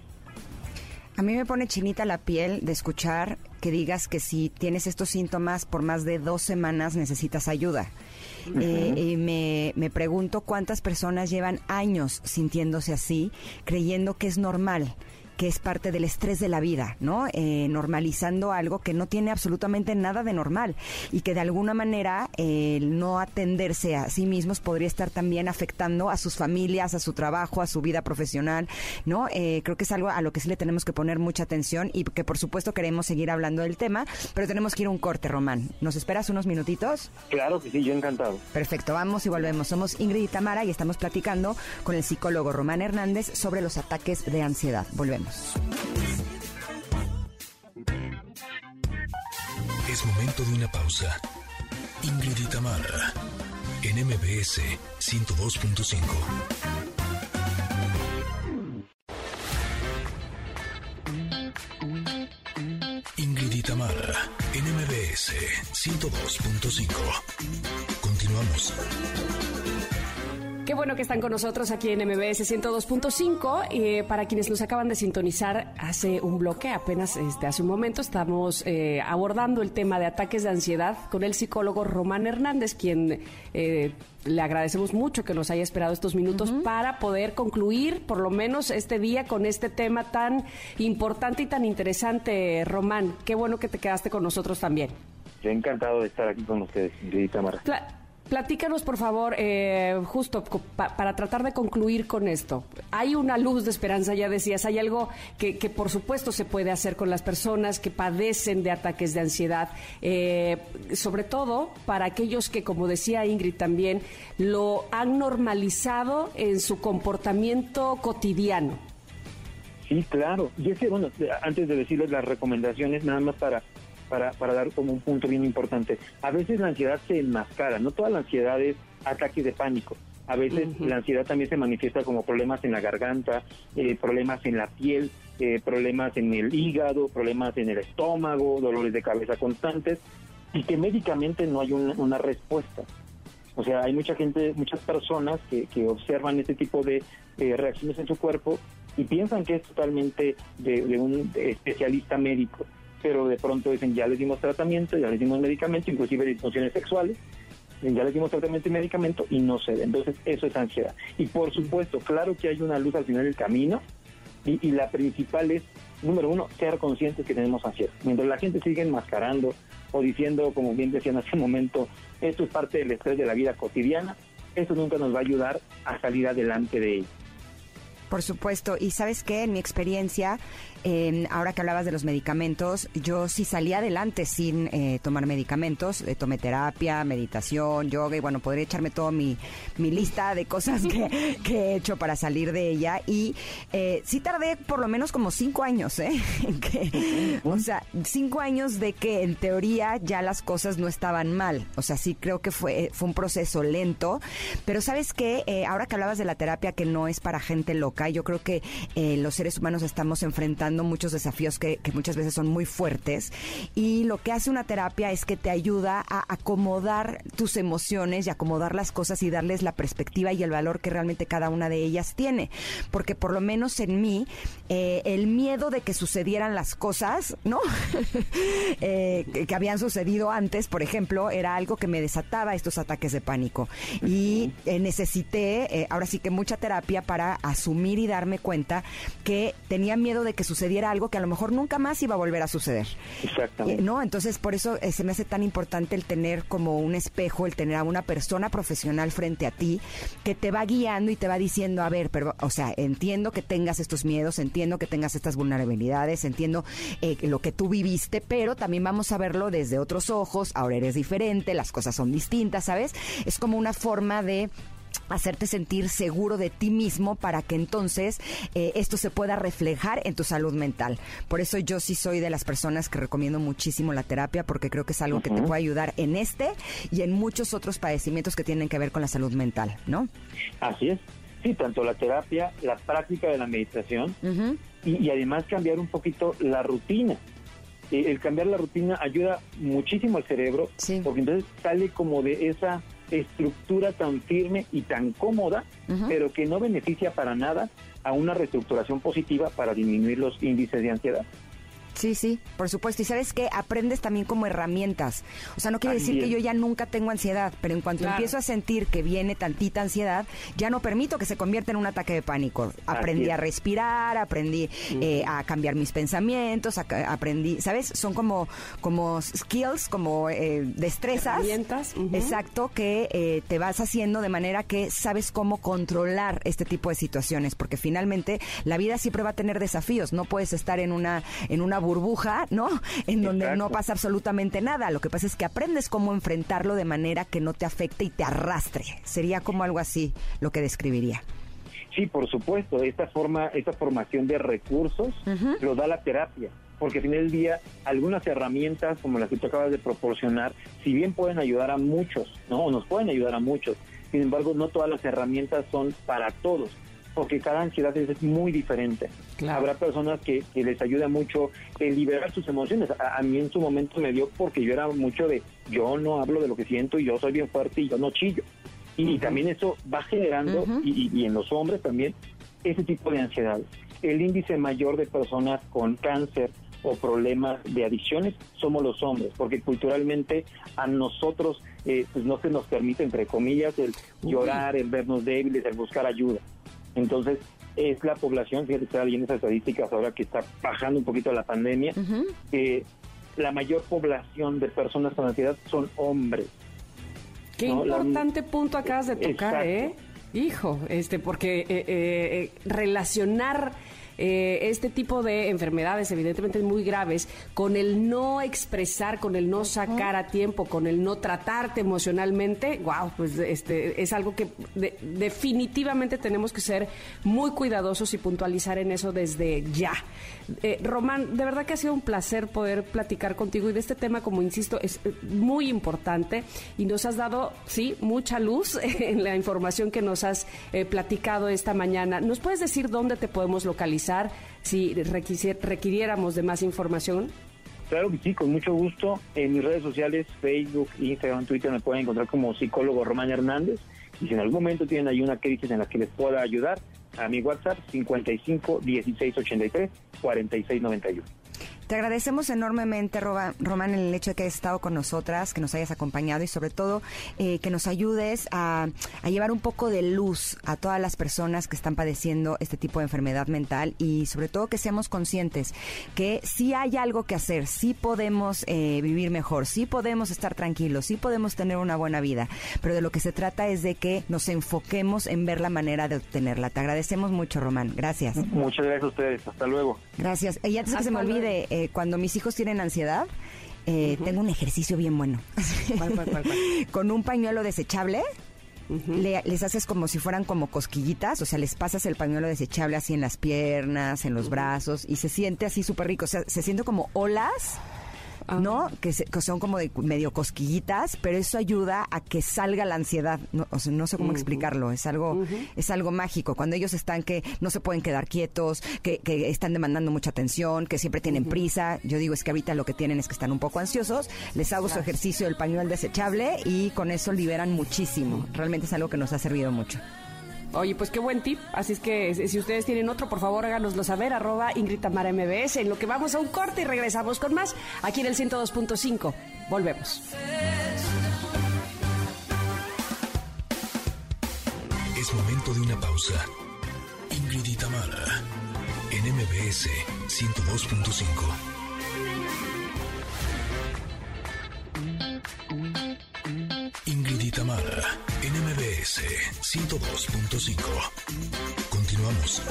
A mí me pone chinita la piel de escuchar que digas que si tienes estos síntomas por más de dos semanas necesitas ayuda. Eh, y me, me pregunto cuántas personas llevan años sintiéndose así, creyendo que es normal que es parte del estrés de la vida, ¿no? Eh, normalizando algo que no tiene absolutamente nada de normal y que de alguna manera el no atenderse a sí mismos podría estar también afectando a sus familias, a su trabajo, a su vida profesional, ¿no? Eh, creo que es algo a lo que sí le tenemos que poner mucha atención y que por supuesto queremos seguir hablando del tema, pero tenemos que ir a un corte, Román. ¿Nos esperas unos minutitos? Claro que sí, yo encantado. Perfecto, vamos y volvemos. Somos Ingrid y Tamara y estamos platicando con el psicólogo Román Hernández sobre los ataques de ansiedad. Volvemos. Es momento de una pausa. Ingrid y en MBS 102.5. Ingrid y en MBS 102.5. Continuamos. Qué bueno que están con nosotros aquí en MBS 102.5. Eh, para quienes nos acaban de sintonizar hace un bloque, apenas este, hace un momento, estamos eh, abordando el tema de ataques de ansiedad con el psicólogo Román Hernández, quien eh, le agradecemos mucho que nos haya esperado estos minutos para poder concluir por lo menos este día con este tema tan importante y tan interesante, Román. Qué bueno que te quedaste con nosotros también. Yo encantado de estar aquí con ustedes, Tamara. Platícanos, por favor, eh, justo para tratar de concluir con esto. Hay una luz de esperanza, ya decías, hay algo que, por supuesto se puede hacer con las personas que padecen de ataques de ansiedad, eh, sobre todo para aquellos que, como decía Ingrid también, lo han normalizado en su comportamiento cotidiano. Sí, claro. Y es que, bueno, antes de decirles las recomendaciones, nada más para para, para dar como un punto bien importante. A veces la ansiedad se enmascara, no toda la ansiedad es ataques de pánico. A veces la ansiedad también se manifiesta como problemas en la garganta, eh, problemas en la piel, eh, problemas en el hígado, problemas en el estómago, dolores de cabeza constantes, y que médicamente no hay una, respuesta. O sea, hay mucha gente, muchas personas que, que observan este tipo de eh, reacciones en su cuerpo y piensan que es totalmente de, de un especialista médico, pero de pronto dicen, ya les dimos tratamiento, ya les dimos medicamento, inclusive disfunciones sexuales, ya les dimos tratamiento y medicamento y no cede. Entonces, eso es ansiedad. Y por supuesto, claro que hay una luz al final del camino y, y la principal es, número uno, ser conscientes que tenemos ansiedad. Mientras la gente sigue enmascarando o diciendo, como bien decían hace un momento, esto es parte del estrés de la vida cotidiana, eso nunca nos va a ayudar a salir adelante de ello. Por supuesto. Y sabes qué, en mi experiencia, ahora que hablabas de los medicamentos, yo sí salí adelante sin eh, tomar medicamentos. Eh, tomé terapia, meditación, yoga y bueno, podría echarme toda mi, mi lista de cosas que, he hecho para salir de ella. Y eh, sí tardé por lo menos como cinco años, ¿eh? o sea, cinco años de que en teoría ya las cosas no estaban mal. O sea, sí creo que fue, fue un proceso lento. Pero sabes qué, ahora que hablabas de la terapia que no es para gente loca, yo creo que los seres humanos estamos enfrentando muchos desafíos que, muchas veces son muy fuertes y lo que hace una terapia es que te ayuda a acomodar tus emociones y acomodar las cosas y darles la perspectiva y el valor que realmente cada una de ellas tiene. Porque por lo menos en mí, eh, el miedo de que sucedieran las cosas, ¿no? Eh, que, habían sucedido antes, por ejemplo, era algo que me desataba estos ataques de pánico. Y eh, necesité, ahora sí que mucha terapia para asumir y darme cuenta que tenía miedo de que sucediera sucediera algo que a lo mejor nunca más iba a volver a suceder. Exactamente. Eh, ¿No? Entonces, por eso eh, se me hace tan importante el tener como un espejo, el tener a una persona profesional frente a ti que te va guiando y te va diciendo, a ver, pero, o sea, entiendo que tengas estos miedos, entiendo que tengas estas vulnerabilidades, entiendo eh, lo que tú viviste, pero también vamos a verlo desde otros ojos, ahora eres diferente, las cosas son distintas, ¿sabes? Es como una forma de hacerte sentir seguro de ti mismo para que entonces eh, esto se pueda reflejar en tu salud mental. Por eso yo sí soy de las personas que recomiendo muchísimo la terapia porque creo que es algo que te puede ayudar en este y en muchos otros padecimientos que tienen que ver con la salud mental, ¿no? Así es. Sí, tanto la terapia, la práctica de la meditación y, además cambiar un poquito la rutina. Eh, el cambiar la rutina ayuda muchísimo al cerebro porque entonces sale como de esa estructura tan firme y tan cómoda, pero que no beneficia para nada a una reestructuración positiva para disminuir los índices de ansiedad. Sí, sí, por supuesto. Y sabes que aprendes también como herramientas. O sea, no quiere decir que yo ya nunca tengo ansiedad, pero en cuanto empiezo a sentir que viene tantita ansiedad, ya no permito que se convierta en un ataque de pánico. Aprendí a respirar, aprendí eh, a cambiar mis pensamientos, aprendí, ¿sabes? Son como, como skills, como eh, destrezas. Herramientas. Exacto, que eh, te vas haciendo de manera que sabes cómo controlar este tipo de situaciones, porque finalmente la vida siempre va a tener desafíos. No puedes estar en una, en una burbuja, ¿no? En donde no pasa absolutamente nada. Lo que pasa es que aprendes cómo enfrentarlo de manera que no te afecte y te arrastre. Sería como algo así lo que describiría. Sí, por supuesto. Esta forma, esta formación de recursos lo da la terapia porque al final del día algunas herramientas como las que tú acabas de proporcionar, si bien pueden ayudar a muchos, ¿no? nos pueden ayudar a muchos, sin embargo no todas las herramientas son para todos porque cada ansiedad es muy diferente. Habrá personas que, les ayuda mucho el liberar sus emociones. A, mí en su momento me dio porque yo era mucho de yo no hablo de lo que siento y yo soy bien fuerte y yo no chillo. Y, también eso va generando, y, en los hombres también, ese tipo de ansiedad. El índice mayor de personas con cáncer o problemas de adicciones somos los hombres, porque culturalmente a nosotros eh, pues no se nos permite, entre comillas, el llorar, el vernos débiles, el buscar ayuda. Entonces, es la población, fíjate, estaba leyendo esas estadísticas ahora que está bajando un poquito la pandemia, que la mayor población de personas con ansiedad son hombres. Qué importante punto acabas de tocar, ¿eh? Hijo, este, porque eh, eh, eh, relacionar eh, este tipo de enfermedades, evidentemente muy graves, con el no expresar, con el no sacar a tiempo, con el no tratarte emocionalmente, wow, pues este es algo que definitivamente tenemos que ser muy cuidadosos y puntualizar en eso desde ya. Eh, Román, de verdad que ha sido un placer poder platicar contigo y de este tema, como insisto, es eh, muy importante y nos has dado, sí, mucha luz en la información que nos has platicado esta mañana. ¿Nos puedes decir dónde te podemos localizar? Si requiriéramos de más información? Claro que sí, con mucho gusto. En mis redes sociales, Facebook, Instagram, Twitter, me pueden encontrar como psicólogo Román Hernández. Y si en algún momento tienen ahí una crisis en la que les pueda ayudar, a mi WhatsApp 55 16 83 46 91. Te agradecemos enormemente, Román, el hecho de que hayas estado con nosotras, que nos hayas acompañado y sobre todo eh, que nos ayudes a, llevar un poco de luz a todas las personas que están padeciendo este tipo de enfermedad mental y sobre todo que seamos conscientes que sí hay algo que hacer, sí podemos eh, vivir mejor, sí podemos estar tranquilos, sí podemos tener una buena vida, pero de lo que se trata es de que nos enfoquemos en ver la manera de obtenerla. Te agradecemos mucho, Román. Gracias. Muchas gracias a ustedes. Hasta luego. Gracias. Y antes que se me olvide, eh, cuando mis hijos tienen ansiedad, eh, tengo un ejercicio bien bueno. Con un pañuelo desechable. les haces como si fueran como cosquillitas, o sea, les pasas el pañuelo desechable así en las piernas, en los brazos, y se siente así súper rico, o sea, se siente como olas ¿no? Que, son como de medio cosquillitas, pero eso ayuda a que salga la ansiedad. No, o sea, no sé cómo explicarlo, es algo, es algo mágico. Cuando ellos están que no se pueden quedar quietos, que, que están demandando mucha atención, que siempre tienen prisa, yo digo es que ahorita lo que tienen es que están un poco ansiosos, les hago su ejercicio del pañuelo desechable y con eso liberan muchísimo. Realmente es algo que nos ha servido mucho. Oye, pues qué buen tip. Así es que si ustedes tienen otro, por favor háganoslo saber, arroba Ingrid Tamara MBS, en lo que vamos a un corte y regresamos con más aquí en el 102.5. Volvemos. Es momento de una pausa. Ingrid Tamara en MBS 102.5. MBS 102.5. Continuamos.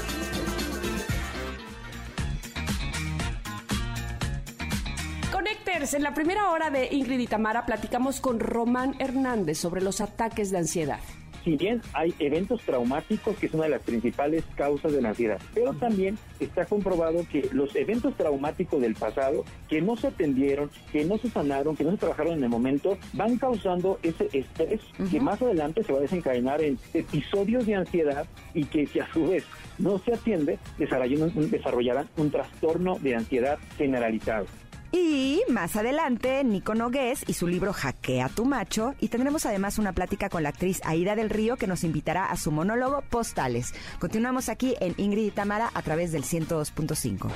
Connecters, en la primera hora de Ingrid y Tamara platicamos con Román Hernández sobre los ataques de ansiedad si bien hay eventos traumáticos, que es una de las principales causas de la ansiedad, pero también está comprobado que los eventos traumáticos del pasado, que no se atendieron, que no se sanaron, que no se trabajaron en el momento, van causando ese estrés que más adelante se va a desencadenar en episodios de ansiedad y que si a su vez no se atiende, desarrollarán un trastorno de ansiedad generalizado. Y más adelante, Nico Nogués y su libro Hackea tu macho. Y tendremos además una plática con la actriz Aida del Río que nos invitará a su monólogo Postales. Continuamos aquí en Ingrid y Tamara a través del 102.5.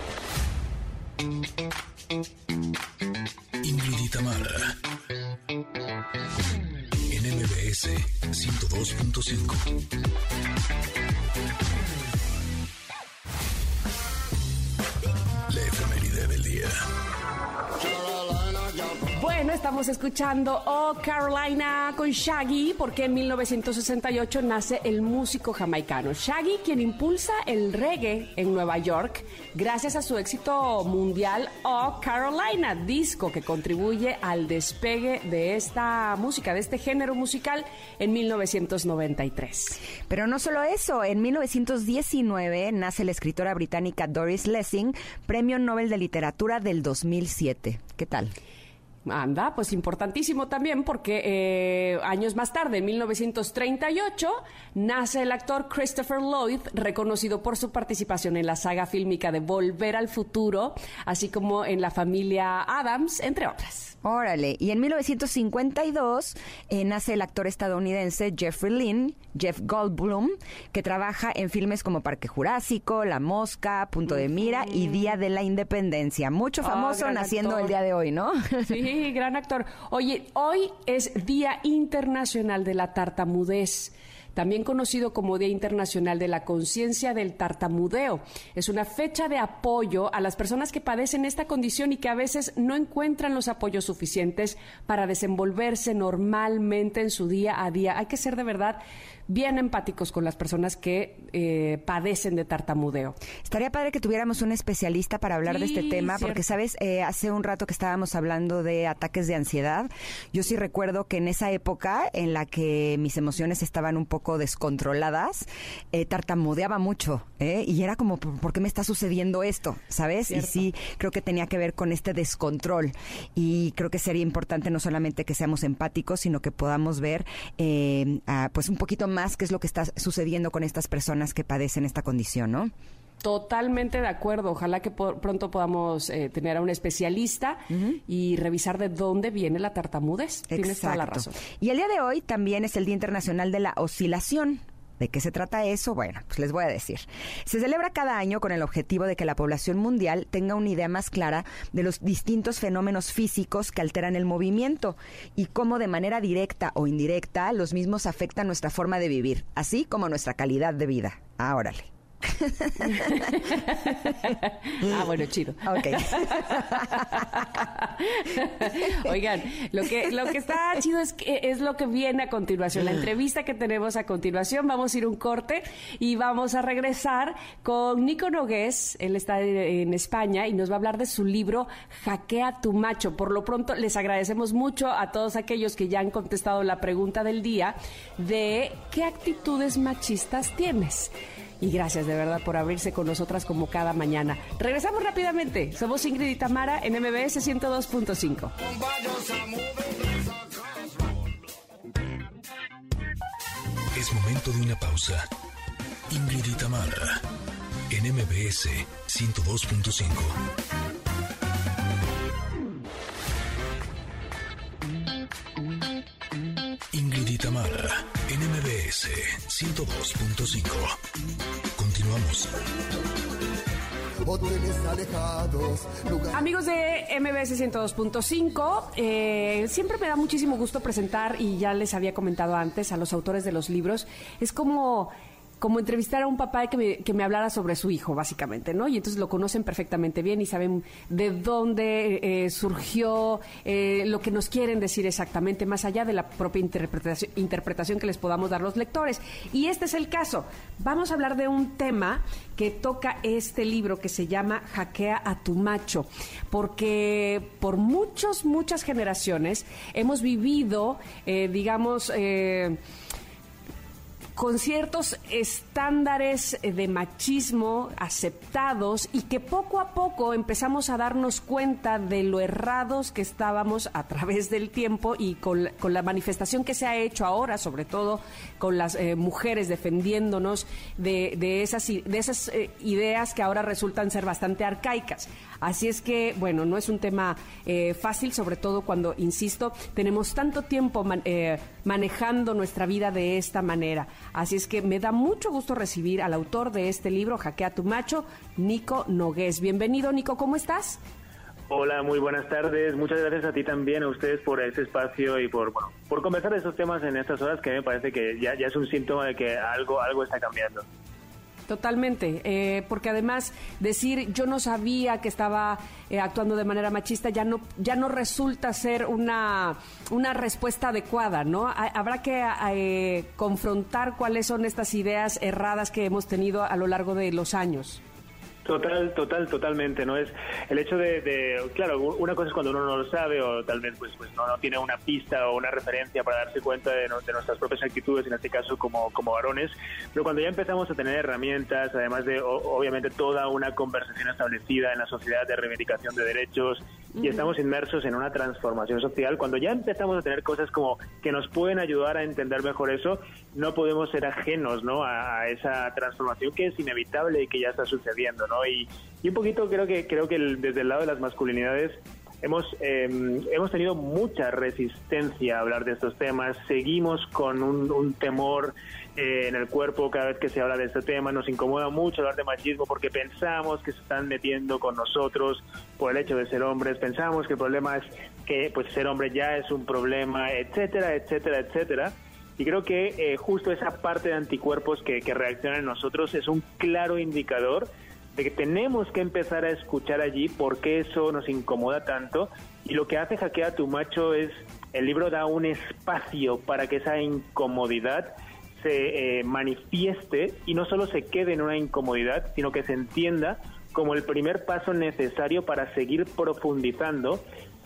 Ingrid y Tamara. En MBS 102.5. La efeméride del día. Bueno, estamos escuchando Oh Carolina con Shaggy porque en 1968 nace el músico jamaicano Shaggy, quien impulsa el reggae en Nueva York gracias a su éxito mundial Oh Carolina, disco que contribuye al despegue de esta música, de este género musical en 1993. Pero no solo eso, en 1919 nace la escritora británica Doris Lessing, Premio Nobel de Literatura del 2007. ¿Qué tal? Anda, pues importantísimo también porque eh, años más tarde, en 1938, nace el actor Christopher Lloyd, reconocido por su participación en la saga fílmica de Volver al Futuro, así como en La familia Adams, entre otras. Órale, y en 1952 eh, nace el actor estadounidense Jeffrey Lynn, Jeff Goldblum, que trabaja en filmes como Parque Jurásico, La Mosca, Punto de Mira y Día de la Independencia. Mucho oh, famoso naciendo el día de hoy, ¿no? Sí, gran actor. Oye, hoy es Día Internacional de la Tartamudez también conocido como Día Internacional de la Conciencia del Tartamudeo. Es una fecha de apoyo a las personas que padecen esta condición y que a veces no encuentran los apoyos suficientes para desenvolverse normalmente en su día a día. Hay que ser de verdad bien empáticos con las personas que eh, padecen de tartamudeo. Estaría padre que tuviéramos un especialista para hablar de este tema, porque, sabes, eh, hace un rato que estábamos hablando de ataques de ansiedad, yo sí recuerdo que en esa época en la que mis emociones estaban un poco descontroladas, eh, tartamudeaba mucho, y era como, ¿por qué me está sucediendo esto? ¿Sabes? Y sí, creo que tenía que ver con este descontrol, y creo que sería importante no solamente que seamos empáticos, sino que podamos ver, pues un poquito más qué es lo que está sucediendo con estas personas que padecen esta condición, ¿no? Totalmente de acuerdo. Ojalá que pronto podamos eh, tener a un especialista y revisar de dónde viene la tartamudez. Tienes toda la razón. Y el día de hoy también es el Día Internacional de la Oscilación. ¿De qué se trata eso? Bueno, pues les voy a decir. Se celebra cada año con el objetivo de que la población mundial tenga una idea más clara de los distintos fenómenos físicos que alteran el movimiento y cómo de manera directa o indirecta los mismos afectan nuestra forma de vivir, así como nuestra calidad de vida. Ah. ah, bueno, chido. Ok. Oigan, lo que, lo que está chido es, que es lo que viene a continuación. La entrevista que tenemos a continuación. Vamos a ir un corte y vamos a regresar con Nico Nogués. Él está en España y nos va a hablar de su libro Hackea tu macho. Por lo pronto, les agradecemos mucho a todos aquellos que ya han contestado la pregunta del día de qué actitudes machistas tienes. Y gracias de verdad por abrirse con nosotras como cada mañana. Regresamos rápidamente. Somos Ingrid y Tamara en MBS 102.5. Es momento de una pausa. Ingrid y Tamara en MBS 102.5. y Tamara en MBS 102.5. Continuamos. Amigos de MBS 102.5, eh, siempre me da muchísimo gusto presentar, y ya les había comentado antes, a los autores de los libros. Es como como entrevistar a un papá que me, que me hablara sobre su hijo, básicamente, ¿no? Y entonces lo conocen perfectamente bien y saben de dónde eh, surgió, eh, lo que nos quieren decir exactamente, más allá de la propia interpretación, que les podamos dar los lectores. Y este es el caso. Vamos a hablar de un tema que toca este libro que se llama Hackea a tu macho, porque por muchas, muchas generaciones hemos vivido, eh, digamos, con ciertos estándares de machismo aceptados y que poco a poco empezamos a darnos cuenta de lo errados que estábamos a través del tiempo y con, la manifestación que se ha hecho ahora, sobre todo con las eh, mujeres defendiéndonos de, esas, de esas eh, ideas que ahora resultan ser bastante arcaicas. Así es que, bueno, no es un tema eh, fácil, sobre todo cuando, insisto, tenemos tanto tiempo manejando nuestra vida de esta manera. Así es que me da mucho gusto recibir al autor de este libro, Jaquea tu macho, Nico Nogués. Bienvenido, Nico, ¿cómo estás? Hola, muy buenas tardes. Muchas gracias a ti también, a ustedes por ese espacio y por bueno, por conversar de esos temas en estas horas que me parece que ya, ya es un síntoma de que algo, algo está cambiando. Totalmente, eh, porque además decir yo no sabía que estaba eh, actuando de manera machista ya no ya no resulta ser una una respuesta adecuada, ¿no? Habrá que eh, confrontar cuáles son estas ideas erradas que hemos tenido a lo largo de los años. Total, total, totalmente, ¿no? Es el hecho de, claro, una cosa es cuando uno no lo sabe o tal vez pues, pues no, tiene una pista o una referencia para darse cuenta de, nuestras propias actitudes, en este caso como, como varones, pero cuando ya empezamos a tener herramientas, además de obviamente toda una conversación establecida en la sociedad de reivindicación de derechos y estamos inmersos en una transformación social, cuando ya empezamos a tener cosas como que nos pueden ayudar a entender mejor eso, no podemos ser ajenos, ¿no? A, a esa transformación que es inevitable y que ya está sucediendo, ¿no? Y, un poquito creo que creo que desde el lado de las masculinidades hemos em, hemos tenido mucha resistencia a hablar de estos temas. Seguimos con un, temor eh, en el cuerpo cada vez que se habla de este tema. Nos incomoda mucho hablar de machismo porque pensamos que se están metiendo con nosotros por el hecho de ser hombres. Pensamos que el problema es que pues ser hombre ya es un problema, etcétera, etcétera, etcétera. Y creo que eh, justo esa parte de anticuerpos que, que reacciona en nosotros es un claro indicador de que tenemos que empezar a escuchar allí por qué eso nos incomoda tanto. Y lo que hace Jaquea a tu macho es, el libro da un espacio para que esa incomodidad se eh, manifieste y no solo se quede en una incomodidad, sino que se entienda como el primer paso necesario para seguir profundizando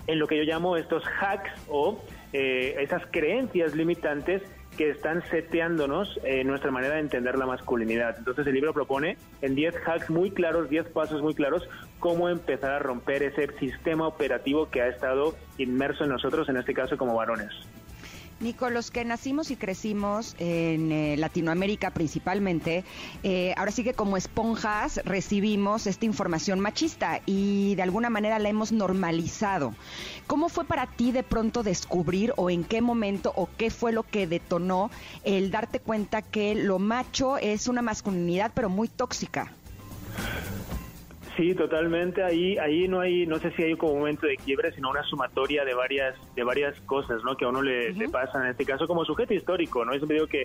en lo que yo llamo estos hacks o eh, esas creencias limitantes que están seteándonos eh, nuestra manera de entender la masculinidad. Entonces el libro propone en 10 hacks muy claros, 10 pasos muy claros, cómo empezar a romper ese sistema operativo que ha estado inmerso en nosotros, en este caso como varones. Nico, los que nacimos y crecimos en eh, Latinoamérica principalmente, eh, ahora sí que como esponjas recibimos esta información machista y de alguna manera la hemos normalizado. ¿Cómo fue para ti de pronto descubrir o en qué momento o qué fue lo que detonó el darte cuenta que lo macho es una masculinidad pero muy tóxica? Sí, totalmente. Ahí, ahí no hay, no sé si hay como un momento de quiebre, sino una sumatoria de varias, de varias cosas, ¿no? Que a uno le, pasan. En este caso, como sujeto histórico, ¿no? Es un digo que,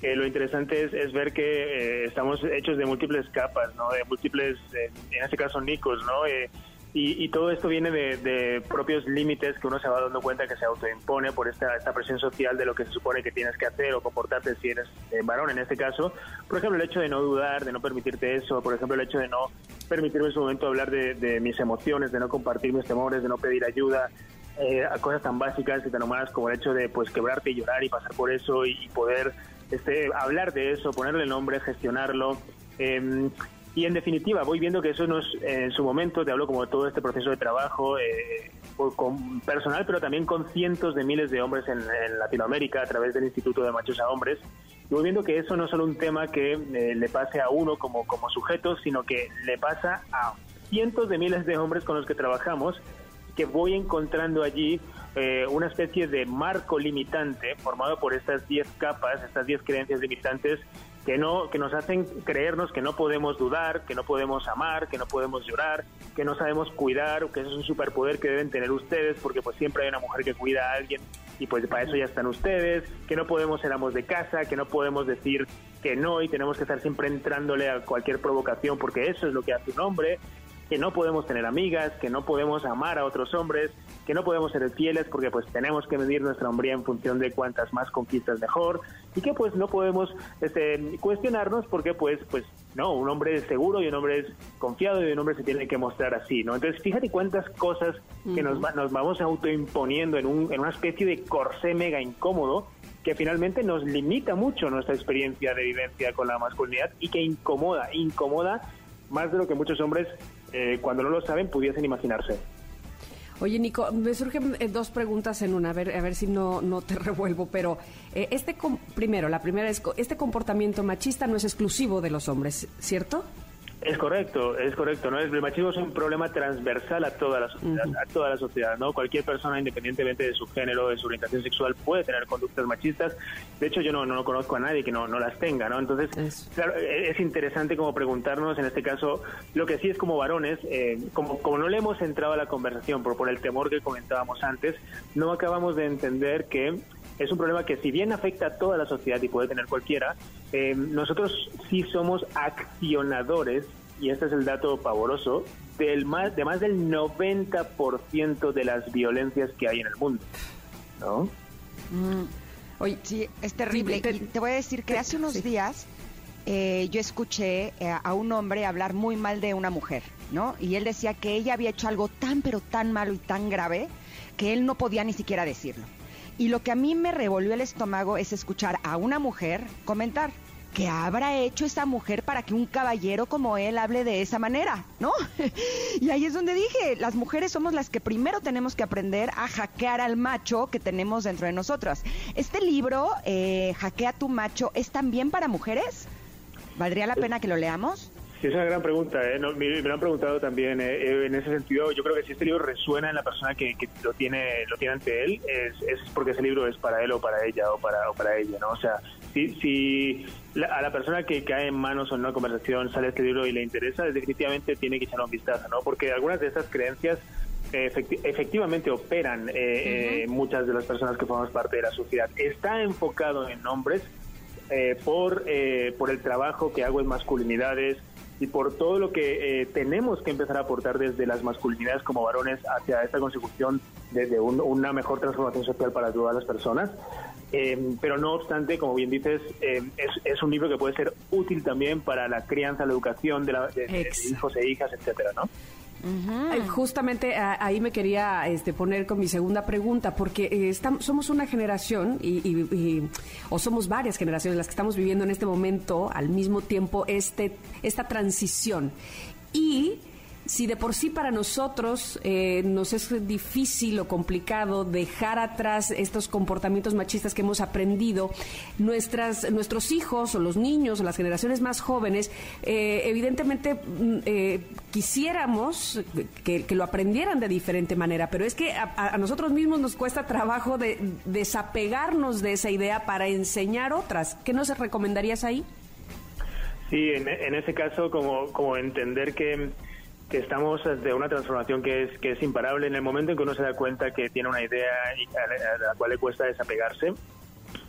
que lo interesante es, ver que eh, estamos hechos de múltiples capas, ¿no? De múltiples, eh, en este caso, nicos, ¿no? Eh, y, todo esto viene de, propios límites que uno se va dando cuenta que se autoimpone por esta, esta presión social de lo que se supone que tienes que hacer o comportarte si eres eh, varón en este caso. Por ejemplo, el hecho de no dudar, de no permitirte eso, por ejemplo, el hecho de no permitirme en su momento hablar de, mis emociones, de no compartir mis temores, de no pedir ayuda, eh, a cosas tan básicas y tan humanas como el hecho de pues quebrarte y llorar y pasar por eso y, poder este, hablar de eso, ponerle nombre, gestionarlo. Eh, y en definitiva, voy viendo que eso no es, en su momento, te hablo como de todo este proceso de trabajo eh, con personal, pero también con cientos de miles de hombres en, Latinoamérica a través del Instituto de Machos a Hombres. Y voy viendo que eso no es solo un tema que eh, le pase a uno como, como sujeto, sino que le pasa a cientos de miles de hombres con los que trabajamos, que voy encontrando allí eh, una especie de marco limitante formado por estas 10 capas, estas 10 creencias limitantes que no que nos hacen creernos que no podemos dudar, que no podemos amar, que no podemos llorar, que no sabemos cuidar, que eso es un superpoder que deben tener ustedes porque pues siempre hay una mujer que cuida a alguien y pues para eso ya están ustedes, que no podemos ser amos de casa, que no podemos decir que no y tenemos que estar siempre entrándole a cualquier provocación porque eso es lo que hace un hombre, que no podemos tener amigas, que no podemos amar a otros hombres, que no podemos ser fieles porque pues tenemos que medir nuestra hombría en función de cuantas más conquistas mejor y que pues no podemos este, cuestionarnos porque pues pues no, un hombre es seguro y un hombre es confiado y un hombre se tiene que mostrar así, ¿no? Entonces fíjate cuántas cosas que nos, nos vamos autoimponiendo en, un, en una especie de corsé mega incómodo que finalmente nos limita mucho nuestra experiencia de vivencia con la masculinidad y que incomoda, incomoda más de lo que muchos hombres eh, cuando no lo saben pudiesen imaginarse. Oye, Nico, me surgen eh, dos preguntas en una, a ver, a ver si no, no te revuelvo, pero eh, este primero, la primera es, este comportamiento machista no es exclusivo de los hombres, ¿cierto? Es correcto, es correcto, ¿no? El machismo es un problema transversal a toda la sociedad, a toda la sociedad, ¿no? Cualquier persona, independientemente de su género, de su orientación sexual, puede tener conductas machistas. De hecho, yo no, no conozco a nadie que no, no las tenga, ¿no? Entonces, claro, e, es interesante como preguntarnos, en este caso, lo que sí es como varones, eh, como, como no le hemos entrado a la conversación por, por el temor que comentábamos antes, no acabamos de entender que es un problema que si bien afecta a toda la sociedad y puede tener cualquiera, eh, nosotros sí somos accionadores, y este es el dato pavoroso, del más, de más del 90% de las violencias que hay en el mundo. ¿No? Mm. Oye, sí, es terrible. Te, te voy a decir que hace unos días eh, yo escuché eh, a un hombre hablar muy mal de una mujer, ¿no? Y él decía que ella había hecho algo tan, pero tan malo y tan grave que él no podía ni siquiera decirlo. Y lo que a mí me revolvió el estómago es escuchar a una mujer comentar, ¿qué habrá hecho esa mujer para que un caballero como él hable de esa manera? ¿No? y ahí es donde dije, las mujeres somos las que primero tenemos que aprender a hackear al macho que tenemos dentro de nosotras. ¿Este libro, eh, Hackea tu macho, es también para mujeres? ¿Valdría la pena que lo leamos? Sí, es una gran pregunta. ¿eh? me, lo han preguntado también. ¿eh? Eh, en ese sentido, yo creo que si este libro resuena en la persona que, lo tiene lo tiene ante él, es, es, porque ese libro es para él o para ella o para, o para ella, ¿no? O sea, si, si a la persona que cae en manos o en una conversación sale este libro y le interesa, definitivamente tiene que echar un vistazo, ¿no? Porque algunas de esas creencias efectivamente operan muchas de las personas que formamos parte de la sociedad. Está enfocado en hombres por, por el trabajo que hago en masculinidades, y por todo lo que eh, tenemos que empezar a aportar desde las masculinidades como varones hacia esta consecución de, una mejor transformación social para todas las personas. Eh, pero no obstante, como bien dices, eh, es, es, un libro que puede ser útil también para la crianza, la educación de, la, de hijos e hijas, etcétera, ¿no? Justamente ahí me quería este, poner con mi segunda pregunta, porque eh, estamos, somos una generación, y, o somos varias generaciones las que estamos viviendo en este momento al mismo tiempo este, esta transición. Y si de por sí para nosotros eh, nos es difícil o complicado dejar atrás estos comportamientos machistas que hemos aprendido, nuestras, nuestros hijos o los niños o las generaciones más jóvenes, eh, evidentemente mm, eh, quisiéramos que, lo aprendieran de diferente manera, pero es que a, nosotros mismos nos cuesta trabajo de desapegarnos de esa idea para enseñar otras. ¿Qué nos recomendarías ahí? Sí, en, en ese caso, como, como entender que que estamos de una transformación que es, que es imparable en el momento en que uno se da cuenta que tiene una idea a la cual le cuesta desapegarse,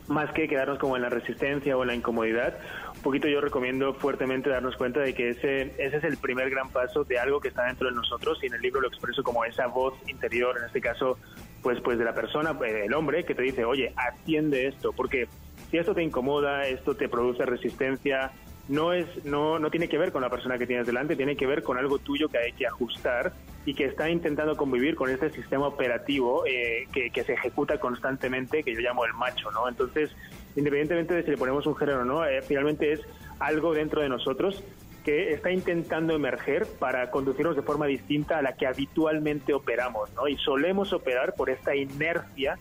más que quedarnos como en la resistencia o en la incomodidad, un poquito yo recomiendo fuertemente darnos cuenta de que ese, ese es el primer gran paso de algo que está dentro de nosotros y en el libro lo expreso como esa voz interior, en este caso, pues, pues de la persona, el hombre, que te dice, oye, atiende esto, porque si esto te incomoda, esto te produce resistencia, no es no no tiene que ver con la persona que tienes delante, tiene que ver con algo tuyo que hay que ajustar y que está intentando convivir con este sistema operativo eh, que, se ejecuta constantemente, que yo llamo el macho, ¿no? Entonces, independientemente de si le ponemos un género o no, eh, finalmente es algo dentro de nosotros que está intentando emerger para conducirnos de forma distinta a la que habitualmente operamos, ¿no? Y solemos operar por esta inercia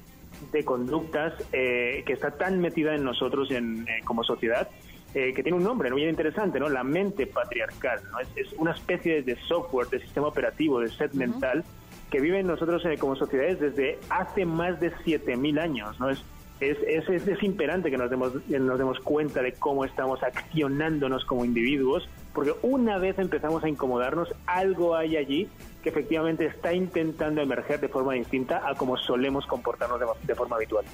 de conductas eh, que está tan metida en nosotros en, como sociedad eh, que tiene un nombre muy interesante, ¿no? La mente patriarcal, ¿no? Es, una especie de software, de sistema operativo, de set mental que viven nosotros eh, como sociedades desde hace más de 7.000 años, ¿no? Es, es, es, es, imperante que nos demos, nos demos cuenta de cómo estamos accionándonos como individuos, porque una vez empezamos a incomodarnos, algo hay allí que efectivamente está intentando emerger de forma distinta a como solemos comportarnos de forma habitual.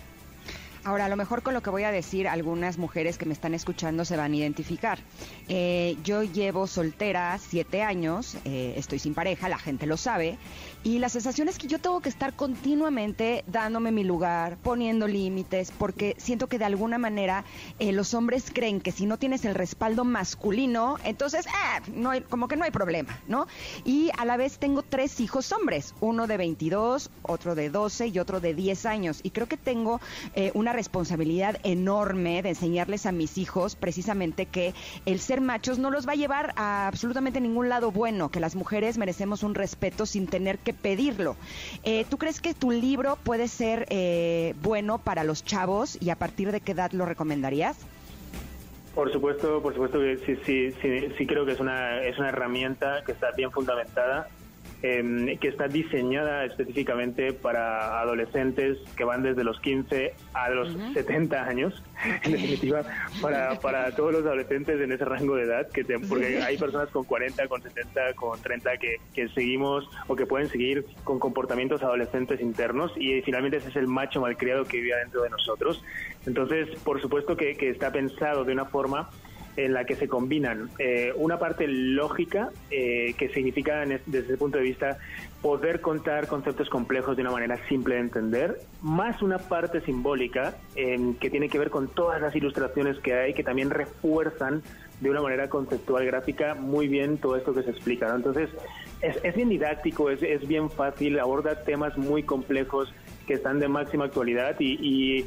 Ahora, a lo mejor con lo que voy a decir, algunas mujeres que me están escuchando se van a identificar. Eh, yo llevo soltera siete años, eh, estoy sin pareja, la gente lo sabe, y la sensación es que yo tengo que estar continuamente dándome mi lugar, poniendo límites, porque siento que de alguna manera eh, los hombres creen que si no tienes el respaldo masculino, entonces, no hay, como que no hay problema, ¿no? Y a la vez tengo tres hijos hombres, uno de 22, otro de 12 y otro de 10 años, y creo que tengo una responsabilidad enorme de enseñarles a mis hijos precisamente que el ser machos no los va a llevar a absolutamente ningún lado bueno, que las mujeres merecemos un respeto sin tener que pedirlo. Eh, ¿Tú crees que tu libro puede ser eh, bueno para los chavos y a partir de qué edad lo recomendarías? Por supuesto, por supuesto que sí, sí, sí, sí creo que es una, es una herramienta que está bien fundamentada Em, que está diseñada específicamente para adolescentes que van desde los 15 a los 70 años, en definitiva, para, para todos los adolescentes en ese rango de edad, que porque hay personas con 40, con 70, con 30 que, que seguimos o que pueden seguir con comportamientos adolescentes internos y finalmente ese es el macho malcriado que vive dentro de nosotros. Entonces, por supuesto que, que está pensado de una forma en la que se combinan eh, una parte lógica, eh, que significa desde el punto de vista poder contar conceptos complejos de una manera simple de entender, más una parte simbólica que tiene que ver con todas las ilustraciones que hay, que también refuerzan de una manera conceptual gráfica muy bien todo esto que se explica. Entonces, es, bien didáctico, es, es bien fácil, aborda temas muy complejos que están de máxima actualidad y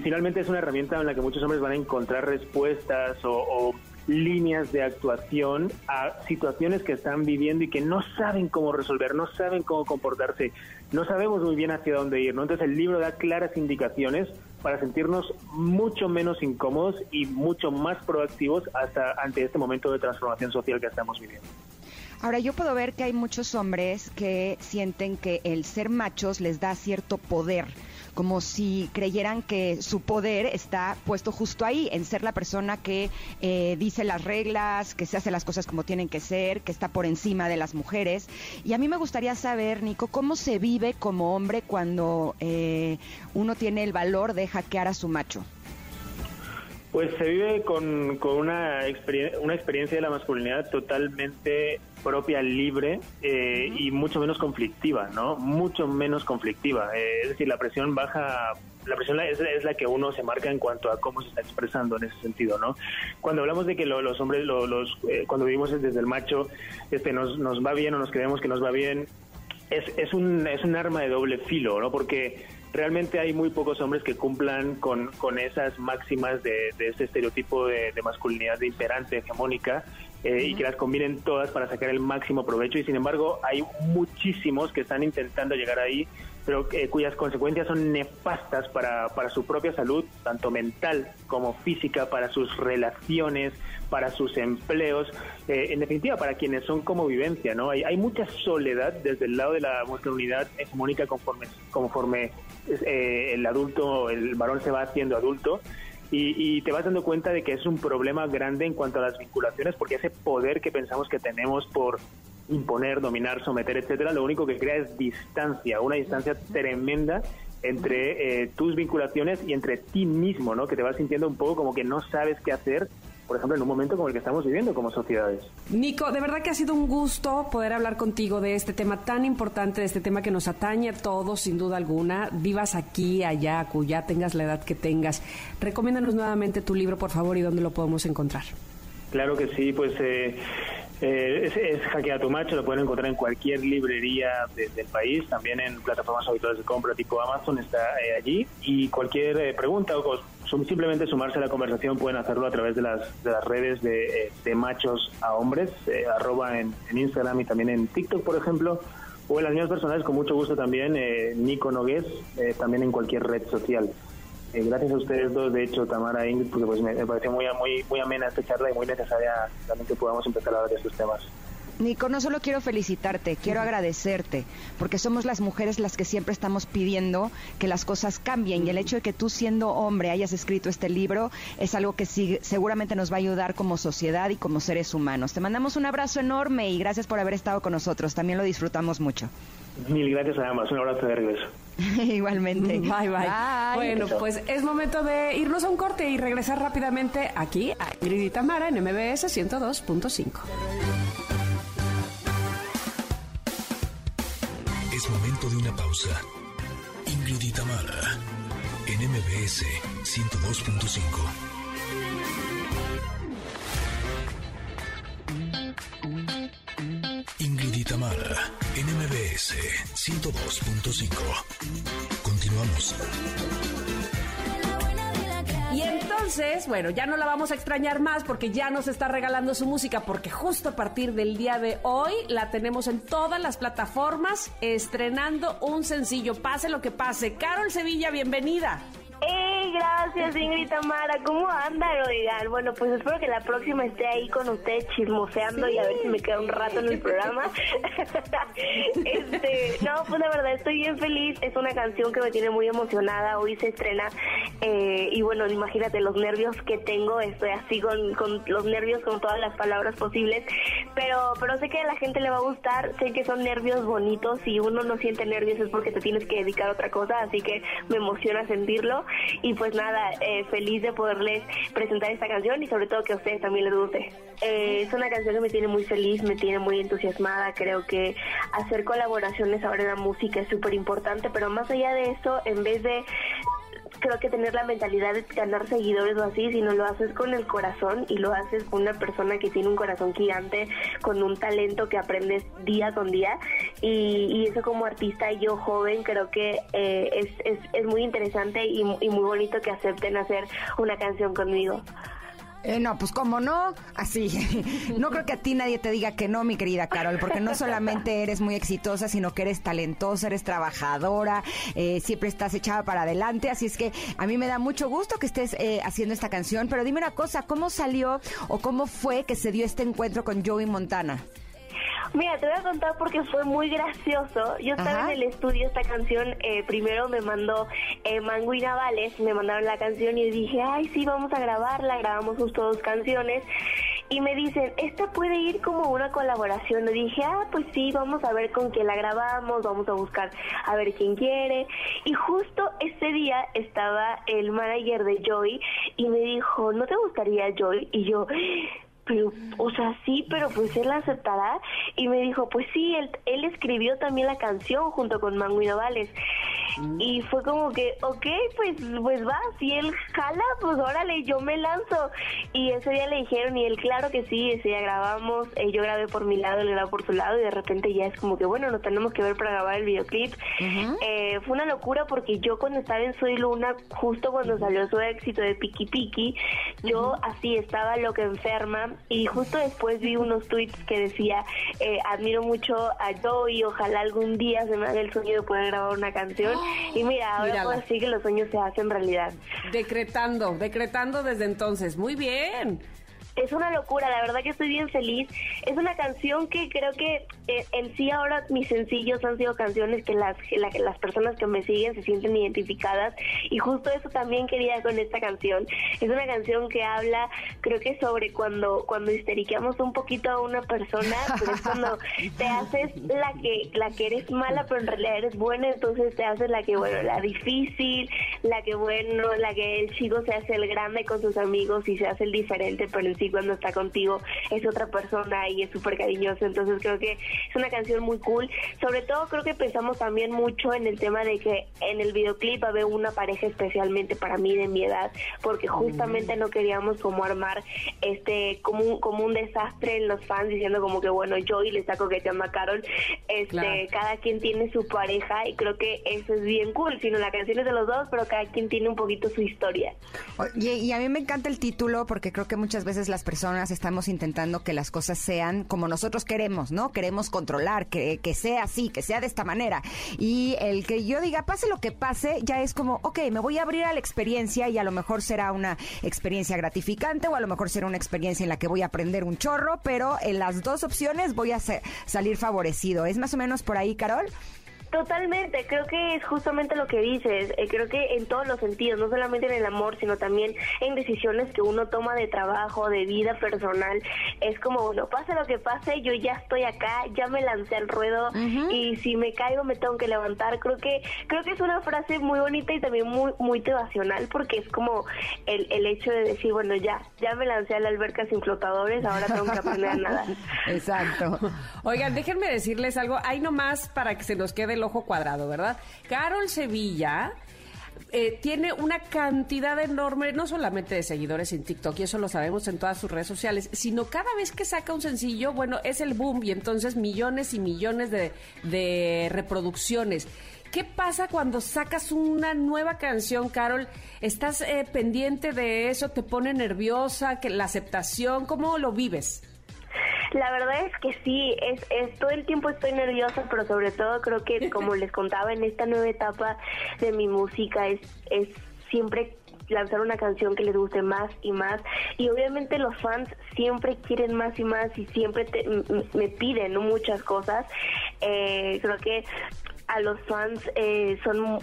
finalmente es una herramienta en la que muchos hombres van a encontrar respuestas o, líneas de actuación a situaciones que están viviendo y que no saben cómo resolver, no saben cómo comportarse, no sabemos muy bien hacia dónde ir. ¿no? Entonces el libro da claras indicaciones para sentirnos mucho menos incómodos y mucho más proactivos hasta ante este momento de transformación social que estamos viviendo. Ahora, yo puedo ver que hay muchos hombres que sienten que el ser machos les da cierto poder como si creyeran que su poder está puesto justo ahí, en ser la persona que eh, dice las reglas, que se hace las cosas como tienen que ser, que está por encima de las mujeres. Y a mí me gustaría saber, Nico, cómo se vive como hombre cuando eh, uno tiene el valor de hackear a su macho. Pues se vive con, con una, una experiencia de la masculinidad totalmente propia, libre eh, y mucho menos conflictiva, ¿no? Mucho menos conflictiva. Eh, es decir, la presión baja, la presión es, es, la que uno se marca en cuanto a cómo se está expresando en ese sentido, ¿no? Cuando hablamos de que los hombres, los, eh, cuando vivimos desde el macho, este, nos, nos va bien o nos creemos que nos va bien, es, es, un, es un arma de doble filo, ¿no? Porque realmente hay muy pocos hombres que cumplan con, con esas máximas de, de ese estereotipo de, de masculinidad de imperante, hegemónica, eh, y que las combinen todas para sacar el máximo provecho. Y sin embargo, hay muchísimos que están intentando llegar ahí, pero eh, cuyas consecuencias son nefastas para, para su propia salud, tanto mental como física, para sus relaciones, para sus empleos, eh, en definitiva, para quienes son como vivencia. ¿no? Hay, hay mucha soledad desde el lado de la unidad hegemónica conforme, conforme el adulto, el varón se va haciendo adulto y, te vas dando cuenta de que es un problema grande en cuanto a las vinculaciones, porque ese poder que pensamos que tenemos por imponer, dominar, someter, etcétera, lo único que crea es distancia, una distancia tremenda entre eh, tus vinculaciones y entre ti mismo, ¿no? Que te vas sintiendo un poco como que no sabes qué hacer por ejemplo, en un momento como el que estamos viviendo como sociedades. Nico, de verdad que ha sido un gusto poder hablar contigo de este tema tan importante, de este tema que nos atañe a todos, sin duda alguna. Vivas aquí, allá, cuya tengas la edad que tengas. Recomiéndanos nuevamente tu libro, por favor, y dónde lo podemos encontrar. Claro que sí, pues eh, eh, es, es Hackea tu Macho, lo pueden encontrar en cualquier librería del país, también en plataformas habituales de compra tipo Amazon está eh, allí. Y cualquier eh, pregunta o simplemente sumarse a la conversación pueden hacerlo a través de las, de las redes de, de machos a hombres, arroba en, Instagram y también en TikTok, por ejemplo, o en las mías personales, con mucho gusto también, Nico Nogués, también en cualquier red social. Eh, gracias a ustedes dos, de hecho, Tamara e Ingrid, porque pues me, pareció muy, muy, muy amena esta charla y muy necesaria también que podamos empezar a hablar de estos temas. Nico, no solo quiero felicitarte, quiero agradecerte, porque somos las mujeres las que siempre estamos pidiendo que las cosas cambien y el hecho de que tú siendo hombre hayas escrito este libro es algo que seguramente nos va a ayudar como sociedad y como seres humanos. Te mandamos un abrazo enorme y gracias por haber estado con nosotros, también lo disfrutamos mucho. Mil gracias a ambas, un abrazo de regreso. Igualmente. Bye, bye, Bueno, pues es momento de irnos a un corte y regresar rápidamente aquí a Ingrid y Tamara en MBS 102.5. Es momento de una pausa. Ingrid y Tamara en MBS 102.5. MBS 102.5. Continuamos. Y entonces, bueno, ya no la vamos a extrañar más porque ya nos está regalando su música, porque justo a partir del día de hoy la tenemos en todas las plataformas estrenando un sencillo, pase lo que pase. Carol Sevilla, bienvenida. Gracias, Ingrid Tamara. ¿Cómo andan, oigan? Bueno, pues espero que la próxima esté ahí con ustedes chismoseando y a ver si me queda un rato en el programa. este, no, pues la verdad estoy bien feliz. Es una canción que me tiene muy emocionada. Hoy se estrena. Eh, y bueno, imagínate los nervios que tengo. Estoy así con, con los nervios, con todas las palabras posibles. Pero, pero sé que a la gente le va a gustar. Sé que son nervios bonitos. Si uno no siente nervios es porque te tienes que dedicar a otra cosa. Así que me emociona sentirlo. Y pues nada, eh, feliz de poderles presentar esta canción y sobre todo que a ustedes también les guste. Eh, es una canción que me tiene muy feliz, me tiene muy entusiasmada. Creo que hacer colaboraciones ahora en la música es súper importante, pero más allá de eso, en vez de creo que tener la mentalidad de ganar seguidores o así, sino lo haces con el corazón y lo haces con una persona que tiene un corazón gigante, con un talento que aprendes día con día. Y, eso como artista y yo joven creo que eh, es, es, es, muy interesante y, y muy bonito que acepten hacer una canción conmigo. Eh, no, pues como no, así. No creo que a ti nadie te diga que no, mi querida Carol, porque no solamente eres muy exitosa, sino que eres talentosa, eres trabajadora, eh, siempre estás echada para adelante. Así es que a mí me da mucho gusto que estés eh, haciendo esta canción. Pero dime una cosa, ¿cómo salió o cómo fue que se dio este encuentro con Joey Montana? Mira, te voy a contar porque fue muy gracioso. Yo estaba en el estudio, esta canción, eh, primero me mandó eh, Mango y Navales, me mandaron la canción y dije, ay, sí, vamos a grabarla, grabamos justo dos canciones. Y me dicen, esta puede ir como una colaboración. Le dije, ah, pues sí, vamos a ver con quién la grabamos, vamos a buscar a ver quién quiere. Y justo ese día estaba el manager de Joy y me dijo, ¿no te gustaría Joy? Y yo, pero, o sea, sí, pero pues él aceptará. Y me dijo, pues sí, él, él escribió también la canción junto con Novales. Mm. Y fue como que, ok, pues, pues va, si él jala, pues órale, yo me lanzo. Y ese día le dijeron, y él, claro que sí, ese día grabamos, eh, yo grabé por mi lado, él grabó por su lado, y de repente ya es como que, bueno, nos tenemos que ver para grabar el videoclip. Eh, fue una locura porque yo cuando estaba en Soy Luna, justo cuando salió su éxito de Piki Piki, yo así estaba lo que enferma, y justo después vi unos tweets que decía, eh, admiro mucho a Joey, ojalá algún día se me haga el sueño de poder grabar una canción. Y mira, ahora puedo decir que los sueños se hacen realidad. Decretando, decretando desde entonces. Muy bien es una locura, la verdad que estoy bien feliz. Es una canción que creo que eh, en sí ahora mis sencillos han sido canciones que las, las personas que me siguen se sienten identificadas y justo eso también quería con esta canción. Es una canción que habla, creo que sobre cuando cuando histeriqueamos un poquito a una persona, pero es cuando te haces la que la que eres mala, pero en realidad eres buena, entonces te haces la que bueno, la difícil, la que bueno, la que el chico se hace el grande con sus amigos y se hace el diferente, pero en sí cuando está contigo es otra persona y es súper cariñoso. Entonces creo que es una canción muy cool. Sobre todo creo que pensamos también mucho en el tema de que en el videoclip había una pareja especialmente para mí de mi edad, porque justamente no queríamos como armar este como un, como un desastre en los fans diciendo como que bueno, yo y le saco que te a Carol. Este, cada quien tiene su pareja y creo que eso es bien cool, sino la canción es de los dos, pero cada quien tiene un poquito su historia. Y, y a mí me encanta el título porque creo que muchas veces las personas estamos intentando que las cosas sean como nosotros queremos, ¿no? Queremos controlar, que, que sea así, que sea de esta manera. Y el que yo diga, pase lo que pase, ya es como, ok, me voy a abrir a la experiencia y a lo mejor será una experiencia gratificante o a lo mejor será una experiencia en la que voy a aprender un chorro, pero en las dos opciones voy a salir favorecido. ¿Es más o menos por ahí, Carol? Totalmente, creo que es justamente lo que dices, eh, creo que en todos los sentidos, no solamente en el amor, sino también en decisiones que uno toma de trabajo, de vida personal, es como, bueno, pase lo que pase, yo ya estoy acá, ya me lancé al ruedo y si me caigo me tengo que levantar, creo que creo que es una frase muy bonita y también muy muy motivacional porque es como el, el hecho de decir, bueno, ya, ya me lancé a la alberca sin flotadores, ahora tengo que aprender a nadar. Exacto. Oigan, déjenme decirles algo, hay nomás para que se nos quede ojo cuadrado, ¿verdad? Carol Sevilla eh, tiene una cantidad enorme, no solamente de seguidores en TikTok, y eso lo sabemos en todas sus redes sociales, sino cada vez que saca un sencillo, bueno, es el boom y entonces millones y millones de, reproducciones. ¿Qué pasa cuando sacas una nueva canción, Carol? ¿Estás eh, pendiente de eso? ¿Te pone nerviosa? que ¿La aceptación? ¿Cómo lo vives? La verdad es que sí, es, es, todo el tiempo estoy nerviosa, pero sobre todo creo que, como les contaba, en esta nueva etapa de mi música es, es siempre lanzar una canción que les guste más y más. Y obviamente los fans siempre quieren más y más y siempre me piden muchas cosas. Eh, creo que a los fans eh, son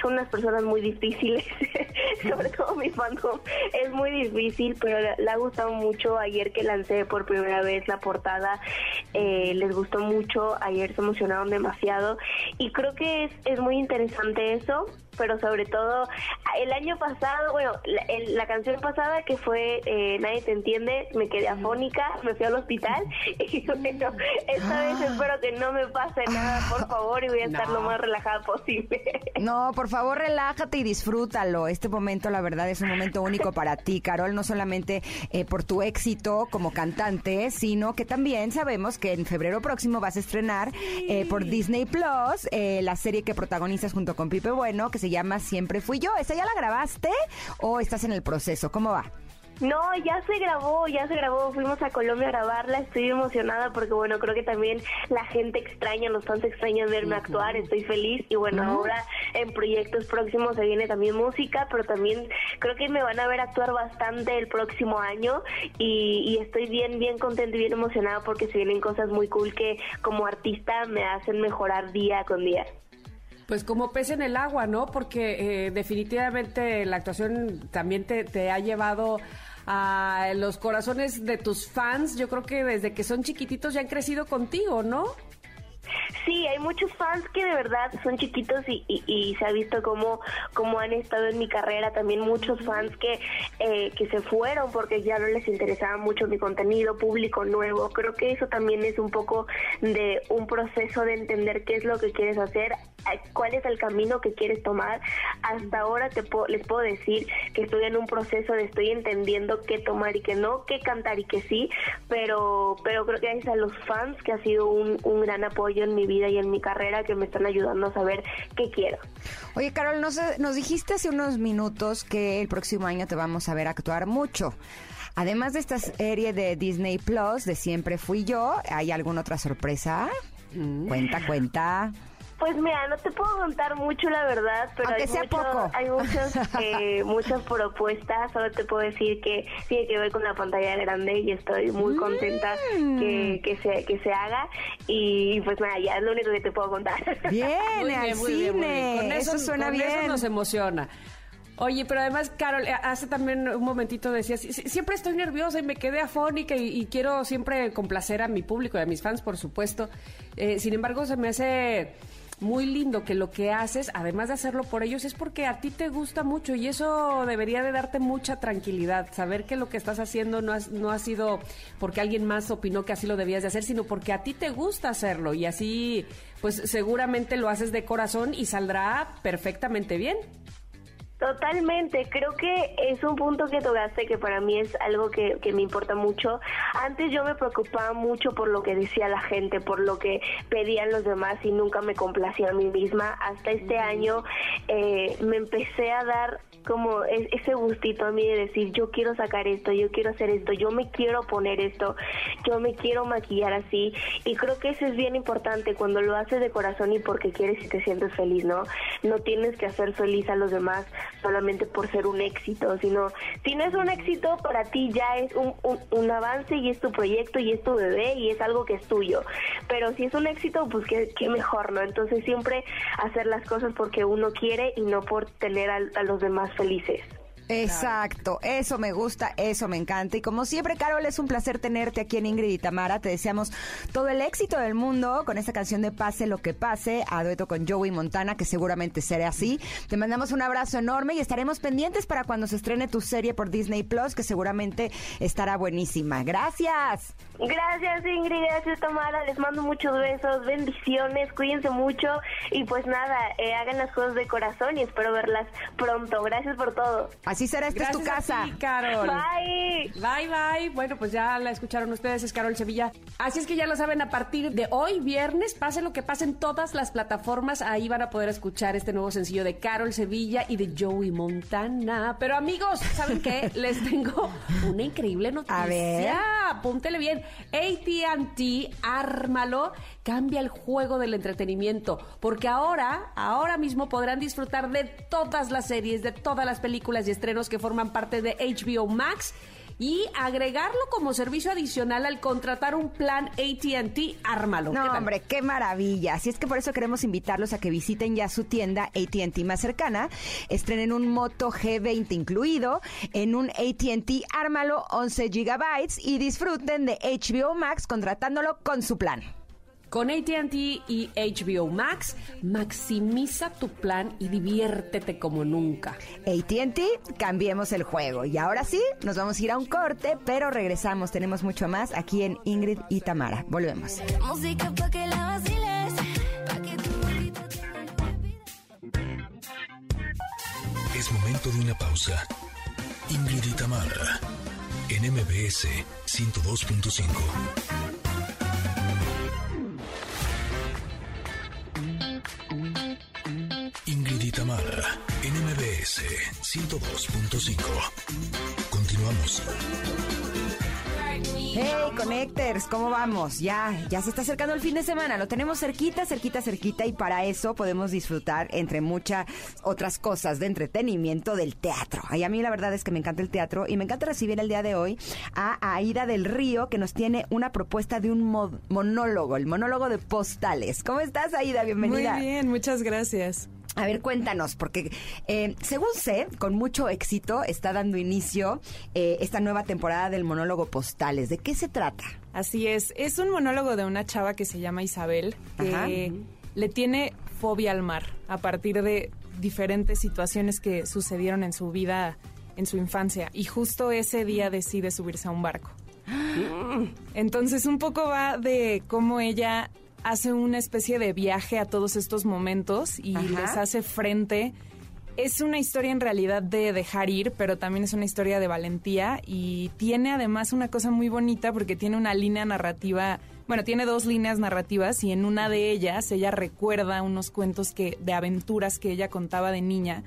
son unas personas muy difíciles, sobre todo mi fandom. Es muy difícil, pero le, ha gustado mucho. Ayer que lancé por primera vez la portada, eh, les gustó mucho. Ayer se emocionaron demasiado. Y creo que es, es muy interesante eso pero sobre todo el año pasado, bueno, la, canción pasada que fue eh, Nadie te entiende, me quedé afónica, me fui al hospital y bueno, esta vez ah. espero que no me pase nada, por favor, y voy a estar lo más relajada posible. No, por favor, relájate y disfrútalo. Este momento, la verdad, es un momento único para ti, Carol, no solamente eh, por tu éxito como cantante, sino que también sabemos que en febrero próximo vas a estrenar eh, por Disney Plus la serie que protagonizas junto con Pipe Bueno, que se llama Siempre Fui Yo. ¿Esa ya la grabaste o estás en el proceso? ¿Cómo va? No, ya se grabó, ya se grabó. Fuimos a Colombia a grabarla. Estoy emocionada porque, bueno, creo que también la gente extraña, los fans extrañan verme actuar. Estoy feliz. Y bueno, ahora en proyectos próximos se viene también música, pero también creo que me van a ver actuar bastante el próximo año. Y, y estoy bien, bien contenta y bien emocionada porque se vienen cosas muy cool que como artista me hacen mejorar día con día. Pues como pez en el agua, ¿no? Porque eh, definitivamente la actuación también te, ha llevado a los corazones de tus fans. Yo creo que desde que son chiquititos ya han crecido contigo, ¿no? Sí, hay muchos fans que de verdad son chiquitos y, y, se ha visto cómo, cómo han estado en mi carrera. También muchos fans que, eh, que se fueron porque ya no les interesaba mucho mi contenido, público nuevo. Creo que eso también es un poco de un proceso de entender qué es lo que quieres hacer, cuál es el camino que quieres tomar. Hasta ahora te les puedo decir que estoy en un proceso de estoy entendiendo qué tomar y qué no, qué cantar y qué sí, pero, pero creo que gracias a los fans que ha sido un, un gran apoyo en mi vida y en mi carrera que me están ayudando a saber qué quiero. Oye, Carol, nos, nos dijiste hace unos minutos que el próximo año te vamos a ver actuar mucho. Además de esta serie de Disney Plus, de Siempre Fui Yo, ¿hay alguna otra sorpresa? Mm. Cuenta, cuenta. Pues mira, no te puedo contar mucho la verdad, pero hay, hay muchas, eh, muchas propuestas. Solo te puedo decir que tiene que ver con la pantalla grande y estoy muy contenta que, mm. que, se, que se haga. Y pues nada, ya es lo único que te puedo contar. Bien, al cine. eso, suena bien. Eso nos emociona. Oye, pero además, Carol, eh, hace también un momentito decías, siempre estoy nerviosa y me quedé afónica y, quiero siempre complacer a mi público y a mis fans, por supuesto. Eh, sin embargo, se me hace muy lindo que lo que haces, además de hacerlo por ellos, es porque a ti te gusta mucho y eso debería de darte mucha tranquilidad, saber que lo que estás haciendo no, no ha sido porque alguien más opinó que así lo debías de hacer, sino porque a ti te gusta hacerlo y así pues seguramente lo haces de corazón y saldrá perfectamente bien. Totalmente, creo que es un punto que tocaste que para mí es algo que, me importa mucho. Antes yo me preocupaba mucho por lo que decía la gente, por lo que pedían los demás y nunca me complacía a mí misma. Hasta este año eh, me empecé a dar como ese gustito a mí de decir yo quiero sacar esto, yo quiero hacer esto, yo me quiero poner esto, yo me quiero maquillar así y creo que eso es bien importante cuando lo haces de corazón y porque quieres y te sientes feliz, ¿no? No tienes que hacer feliz a los demás solamente por ser un éxito, sino si no es un éxito para ti ya es un, un, avance y es tu proyecto y es tu bebé y es algo que es tuyo, pero si es un éxito pues qué, qué mejor, ¿no? Entonces siempre hacer las cosas porque uno quiere y no por tener a los demás felices. Exacto, eso me gusta, eso me encanta. Y como siempre, Carol, es un placer tenerte aquí en Ingrid y Tamara. Te deseamos todo el éxito del mundo con esta canción de Pase lo que pase, a dueto con Joey Montana, que seguramente será así. Te mandamos un abrazo enorme y estaremos pendientes para cuando se estrene tu serie por Disney Plus, que seguramente estará buenísima. Gracias. Gracias, Ingrid, gracias, Tamara. Les mando muchos besos, bendiciones, cuídense mucho y pues nada, eh, hagan las cosas de corazón y espero verlas pronto. Gracias por todo. Así será, esta es tu casa. Carol. Bye. Bye, bye. Bueno, pues ya la escucharon ustedes, es Carol Sevilla. Así es que ya lo saben, a partir de hoy, viernes, pase lo que pase en todas las plataformas, ahí van a poder escuchar este nuevo sencillo de Carol Sevilla y de Joey Montana. Pero amigos, ¿saben qué? Les tengo una increíble noticia. A ver. Apúntele bien. ATT, ármalo, cambia el juego del entretenimiento, porque ahora, ahora mismo podrán disfrutar de todas las series, de todas las películas y estrenos que forman parte de HBO Max y agregarlo como servicio adicional al contratar un plan ATT, ármalo. No, hombre, qué maravilla. Así es que por eso queremos invitarlos a que visiten ya su tienda ATT más cercana, estrenen un Moto G20 incluido, en un ATT, ármalo 11 gigabytes y disfruten de HBO Max contratándolo con su plan. Con ATT y HBO Max, maximiza tu plan y diviértete como nunca. ATT, cambiemos el juego. Y ahora sí, nos vamos a ir a un corte, pero regresamos. Tenemos mucho más aquí en Ingrid y Tamara. Volvemos. Es momento de una pausa. Ingrid y Tamara, en MBS 102.5. en MBS 102.5. Continuamos. Hey, Connectors, ¿cómo vamos? Ya, ya se está acercando el fin de semana, lo tenemos cerquita, cerquita, cerquita y para eso podemos disfrutar entre muchas otras cosas de entretenimiento del teatro. Ay, a mí la verdad es que me encanta el teatro y me encanta recibir el día de hoy a Aida del Río que nos tiene una propuesta de un monólogo, el monólogo de postales. ¿Cómo estás, Aida? Bienvenida. Muy bien, muchas gracias. A ver, cuéntanos, porque eh, según sé, con mucho éxito está dando inicio eh, esta nueva temporada del monólogo Postales. ¿De qué se trata? Así es, es un monólogo de una chava que se llama Isabel, que Ajá. le tiene fobia al mar a partir de diferentes situaciones que sucedieron en su vida, en su infancia, y justo ese día decide subirse a un barco. Entonces un poco va de cómo ella hace una especie de viaje a todos estos momentos y Ajá. les hace frente. Es una historia en realidad de dejar ir, pero también es una historia de valentía y tiene además una cosa muy bonita porque tiene una línea narrativa, bueno, tiene dos líneas narrativas y en una de ellas ella recuerda unos cuentos que de aventuras que ella contaba de niña,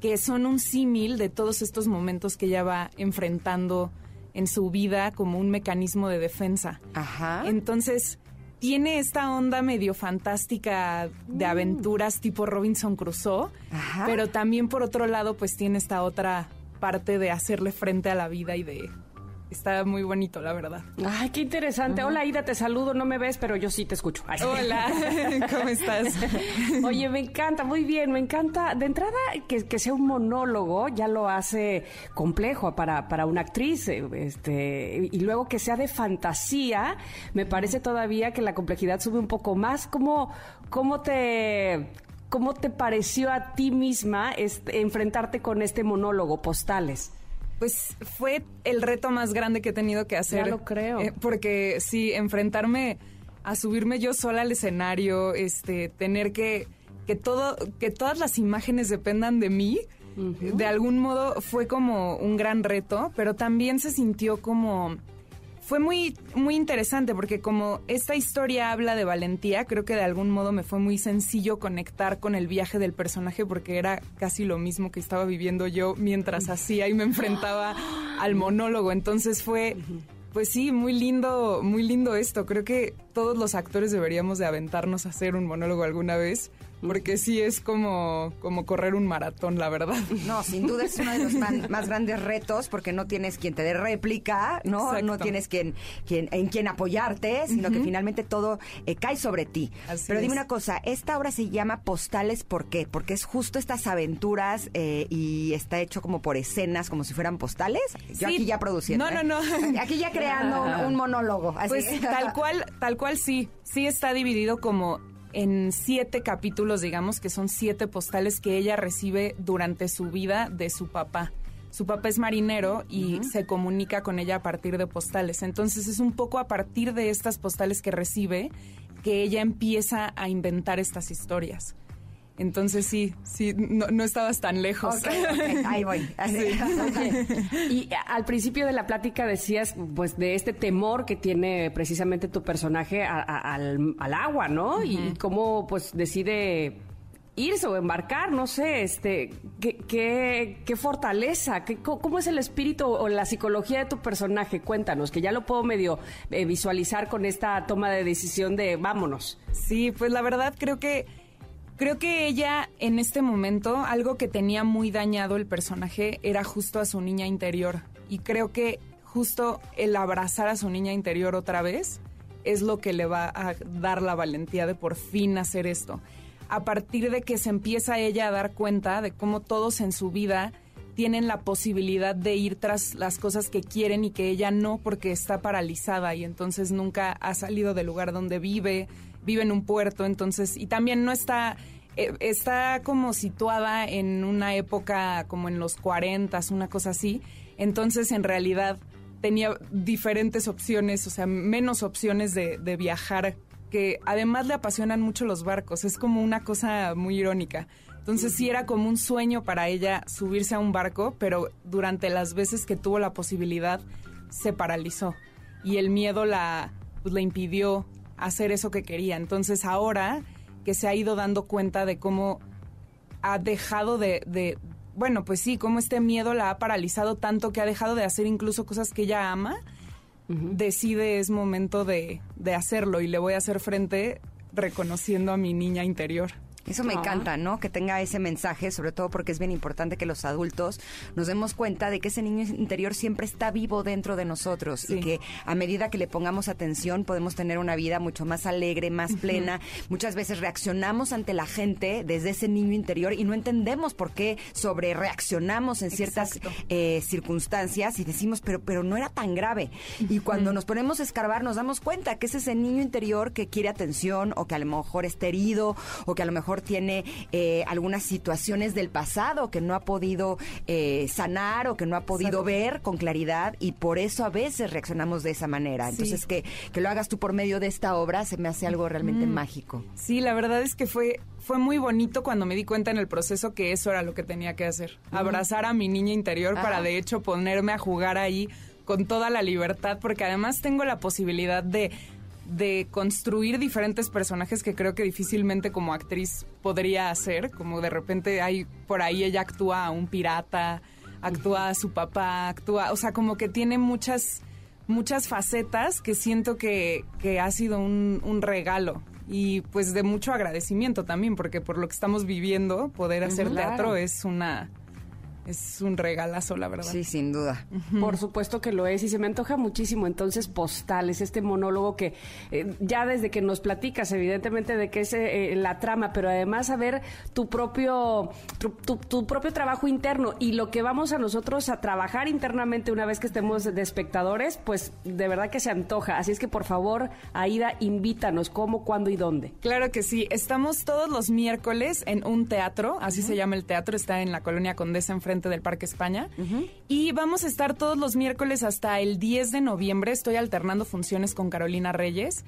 que son un símil de todos estos momentos que ella va enfrentando en su vida como un mecanismo de defensa. Ajá. Entonces, tiene esta onda medio fantástica de aventuras tipo Robinson Crusoe, Ajá. pero también por otro lado, pues tiene esta otra parte de hacerle frente a la vida y de... Está muy bonito, la verdad. Ay, qué interesante. Hola, Ida, te saludo. No me ves, pero yo sí te escucho. Ay. Hola, ¿cómo estás? Oye, me encanta, muy bien, me encanta. De entrada, que, que sea un monólogo ya lo hace complejo para, para una actriz. eh, Este, y luego que sea de fantasía, me parece todavía que la complejidad sube un poco más. ¿Cómo, cómo te... ¿Cómo te pareció a ti misma este, enfrentarte con este monólogo, postales? Pues fue el reto más grande que he tenido que hacer. Ya lo creo. Eh, porque sí, enfrentarme a subirme yo sola al escenario, este, tener que que todo que todas las imágenes dependan de mí, de algún modo fue como un gran reto, pero también se sintió como fue muy muy interesante porque como esta historia habla de valentía, creo que de algún modo me fue muy sencillo conectar con el viaje del personaje porque era casi lo mismo que estaba viviendo yo mientras hacía y me enfrentaba al monólogo. Entonces fue pues sí, muy lindo, muy lindo esto. Creo que todos los actores deberíamos de aventarnos a hacer un monólogo alguna vez, porque sí es como, como correr un maratón, la verdad. No, sin duda es uno de los man- más grandes retos porque no tienes quien te dé réplica, ¿no? Exacto. No tienes quien, quien, en quien apoyarte, sino que finalmente todo eh, cae sobre ti. Así Pero dime es. una cosa, esta obra se llama Postales, ¿por qué? Porque es justo estas aventuras eh, y está hecho como por escenas, como si fueran postales. Yo Sí. aquí ya produciendo. No, ¿eh? no, no. Aquí ya creando un, un monólogo. Así. Pues tal cual, tal cual sí. Sí está dividido como en siete capítulos, digamos, que son siete postales que ella recibe durante su vida de su papá. Su papá es marinero y se comunica con ella a partir de postales. Entonces es un poco a partir de estas postales que recibe que ella empieza a inventar estas historias. Entonces sí, sí, no, no estabas tan lejos. Ahí voy. Y al principio de la plática decías, pues, de este temor que tiene precisamente tu personaje a- a- al, al agua, ¿no? Y cómo, pues, decide irse o embarcar, no sé, este, qué, qué, qué fortaleza, qué, cómo es el espíritu o la psicología de tu personaje, cuéntanos, que ya lo puedo medio eh, visualizar con esta toma de decisión de vámonos. Sí, pues la verdad creo que creo que ella en este momento algo que tenía muy dañado el personaje era justo a su niña interior y creo que justo el abrazar a su niña interior otra vez es lo que le va a dar la valentía de por fin hacer esto. A partir de que se empieza ella a dar cuenta de cómo todos en su vida tienen la posibilidad de ir tras las cosas que quieren y que ella no porque está paralizada y entonces nunca ha salido del lugar donde vive, vive en un puerto, entonces y también no está está como situada en una época como en los 40, una cosa así, entonces en realidad tenía diferentes opciones, o sea, menos opciones de, viajar que además le apasionan mucho los barcos, es como una cosa muy irónica. Entonces sí era como un sueño para ella subirse a un barco, pero durante las veces que tuvo la posibilidad se paralizó y el miedo la, pues, le impidió hacer eso que quería. Entonces ahora que se ha ido dando cuenta de cómo ha dejado de, de- bueno, pues sí, cómo este miedo la ha paralizado tanto que ha dejado de hacer incluso cosas que ella ama, decide es momento de, de hacerlo y le voy a hacer frente reconociendo a mi niña interior. Eso me encanta, ¿no? Que tenga ese mensaje, sobre todo porque es bien importante que los adultos nos demos cuenta de que ese niño interior siempre está vivo dentro de nosotros y que a medida que le pongamos atención podemos tener una vida mucho más alegre, más plena. Muchas veces reaccionamos ante la gente desde ese niño interior y no entendemos por qué sobre reaccionamos en ciertas eh, circunstancias y decimos, pero, pero no era tan grave. Y cuando nos ponemos a escarbar nos damos cuenta que es ese niño interior que quiere atención o que a lo mejor está herido o que a lo mejor tiene eh, algunas situaciones del pasado que no ha podido eh, sanar o que no ha podido ver con claridad y por eso a veces reaccionamos de esa manera. Sí. Entonces que, que lo hagas tú por medio de esta obra se me hace algo realmente mágico. Sí, la verdad es que fue, fue muy bonito cuando me di cuenta en el proceso que eso era lo que tenía que hacer. Abrazar a mi niña interior para de hecho ponerme a jugar ahí con toda la libertad, porque además tengo la posibilidad de de construir diferentes personajes que creo que difícilmente como actriz podría hacer, como de repente hay por ahí ella actúa a un pirata, actúa a su papá, actúa, o sea, como que tiene muchas muchas facetas que siento que, que ha sido un, un regalo y pues de mucho agradecimiento también porque por lo que estamos viviendo poder hacer Claro. teatro es una es un regalazo la verdad Sí, sin duda. Por supuesto que lo es y se me antoja muchísimo entonces postales, este monólogo que eh, ya desde que nos platicas evidentemente de qué es eh, la trama, pero además saber tu propio tu, tu- tu propio trabajo interno y lo que vamos a nosotros a trabajar internamente una vez que estemos de espectadores, pues de verdad que se antoja. Así es que por favor, Aida, invítanos cómo, cuándo y dónde. Claro que sí, estamos todos los miércoles en un teatro, así se llama el teatro, está en la colonia Condesa enfrente del Parque España. Y vamos a estar todos los miércoles hasta el 10 de noviembre, estoy alternando funciones con Carolina Reyes.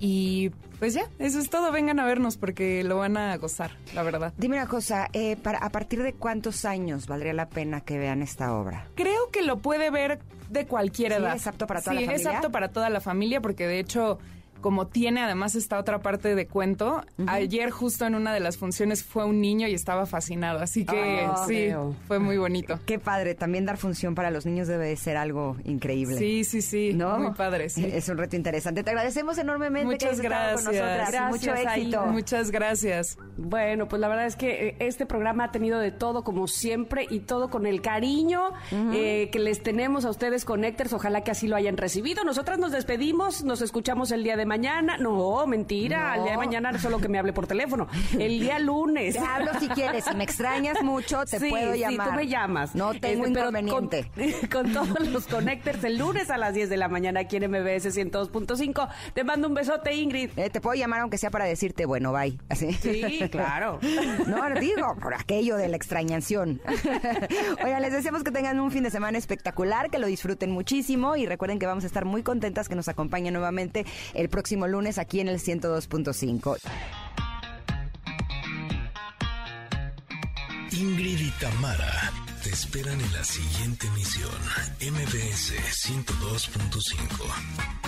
Y pues ya, eso es todo, vengan a vernos porque lo van a gozar, la verdad. Dime una cosa, eh, para, ¿a partir de cuántos años valdría la pena que vean esta obra? Creo que lo puede ver de cualquier Sí, edad. es apto para toda Sí, la es familia. apto para toda la familia porque de hecho como tiene además esta otra parte de cuento, ayer justo en una de las funciones fue un niño y estaba fascinado, así que sí, veo. fue muy bonito. Qué padre, también dar función para los niños debe de ser algo increíble. Sí, sí, sí, ¿No? muy padre, sí. Es un reto interesante. Te agradecemos enormemente que Muchas hayas estado con gracias. nosotras. Gracias, Mucho éxito. Muchas gracias. Bueno, pues la verdad es que eh, este programa ha tenido de todo, como siempre, y todo con el cariño eh, que les tenemos a ustedes, Connectors. Ojalá que así lo hayan recibido. Nosotras nos despedimos, nos escuchamos el día de mañana. No, mentira, No. el día de mañana solo que me hable por teléfono. El día lunes. Te hablo si quieres. Si me extrañas mucho, te Sí, puedo sí, llamar. tú me llamas. No tengo Este, inconveniente. Con, con todos los connectors el lunes a las 10 de la mañana aquí en MBS 102.5. Te mando un besote, Ingrid. Eh, te puedo llamar aunque sea para decirte, bueno, bye. Así. Sí, claro. No, digo, por aquello de la extrañación. Oigan, les deseamos que tengan un fin de semana espectacular, que lo disfruten muchísimo y recuerden que vamos a estar muy contentas que nos acompañen nuevamente el próximo lunes aquí en el 102.5. Ingrid y Tamara te esperan en la siguiente emisión, MBS 102.5.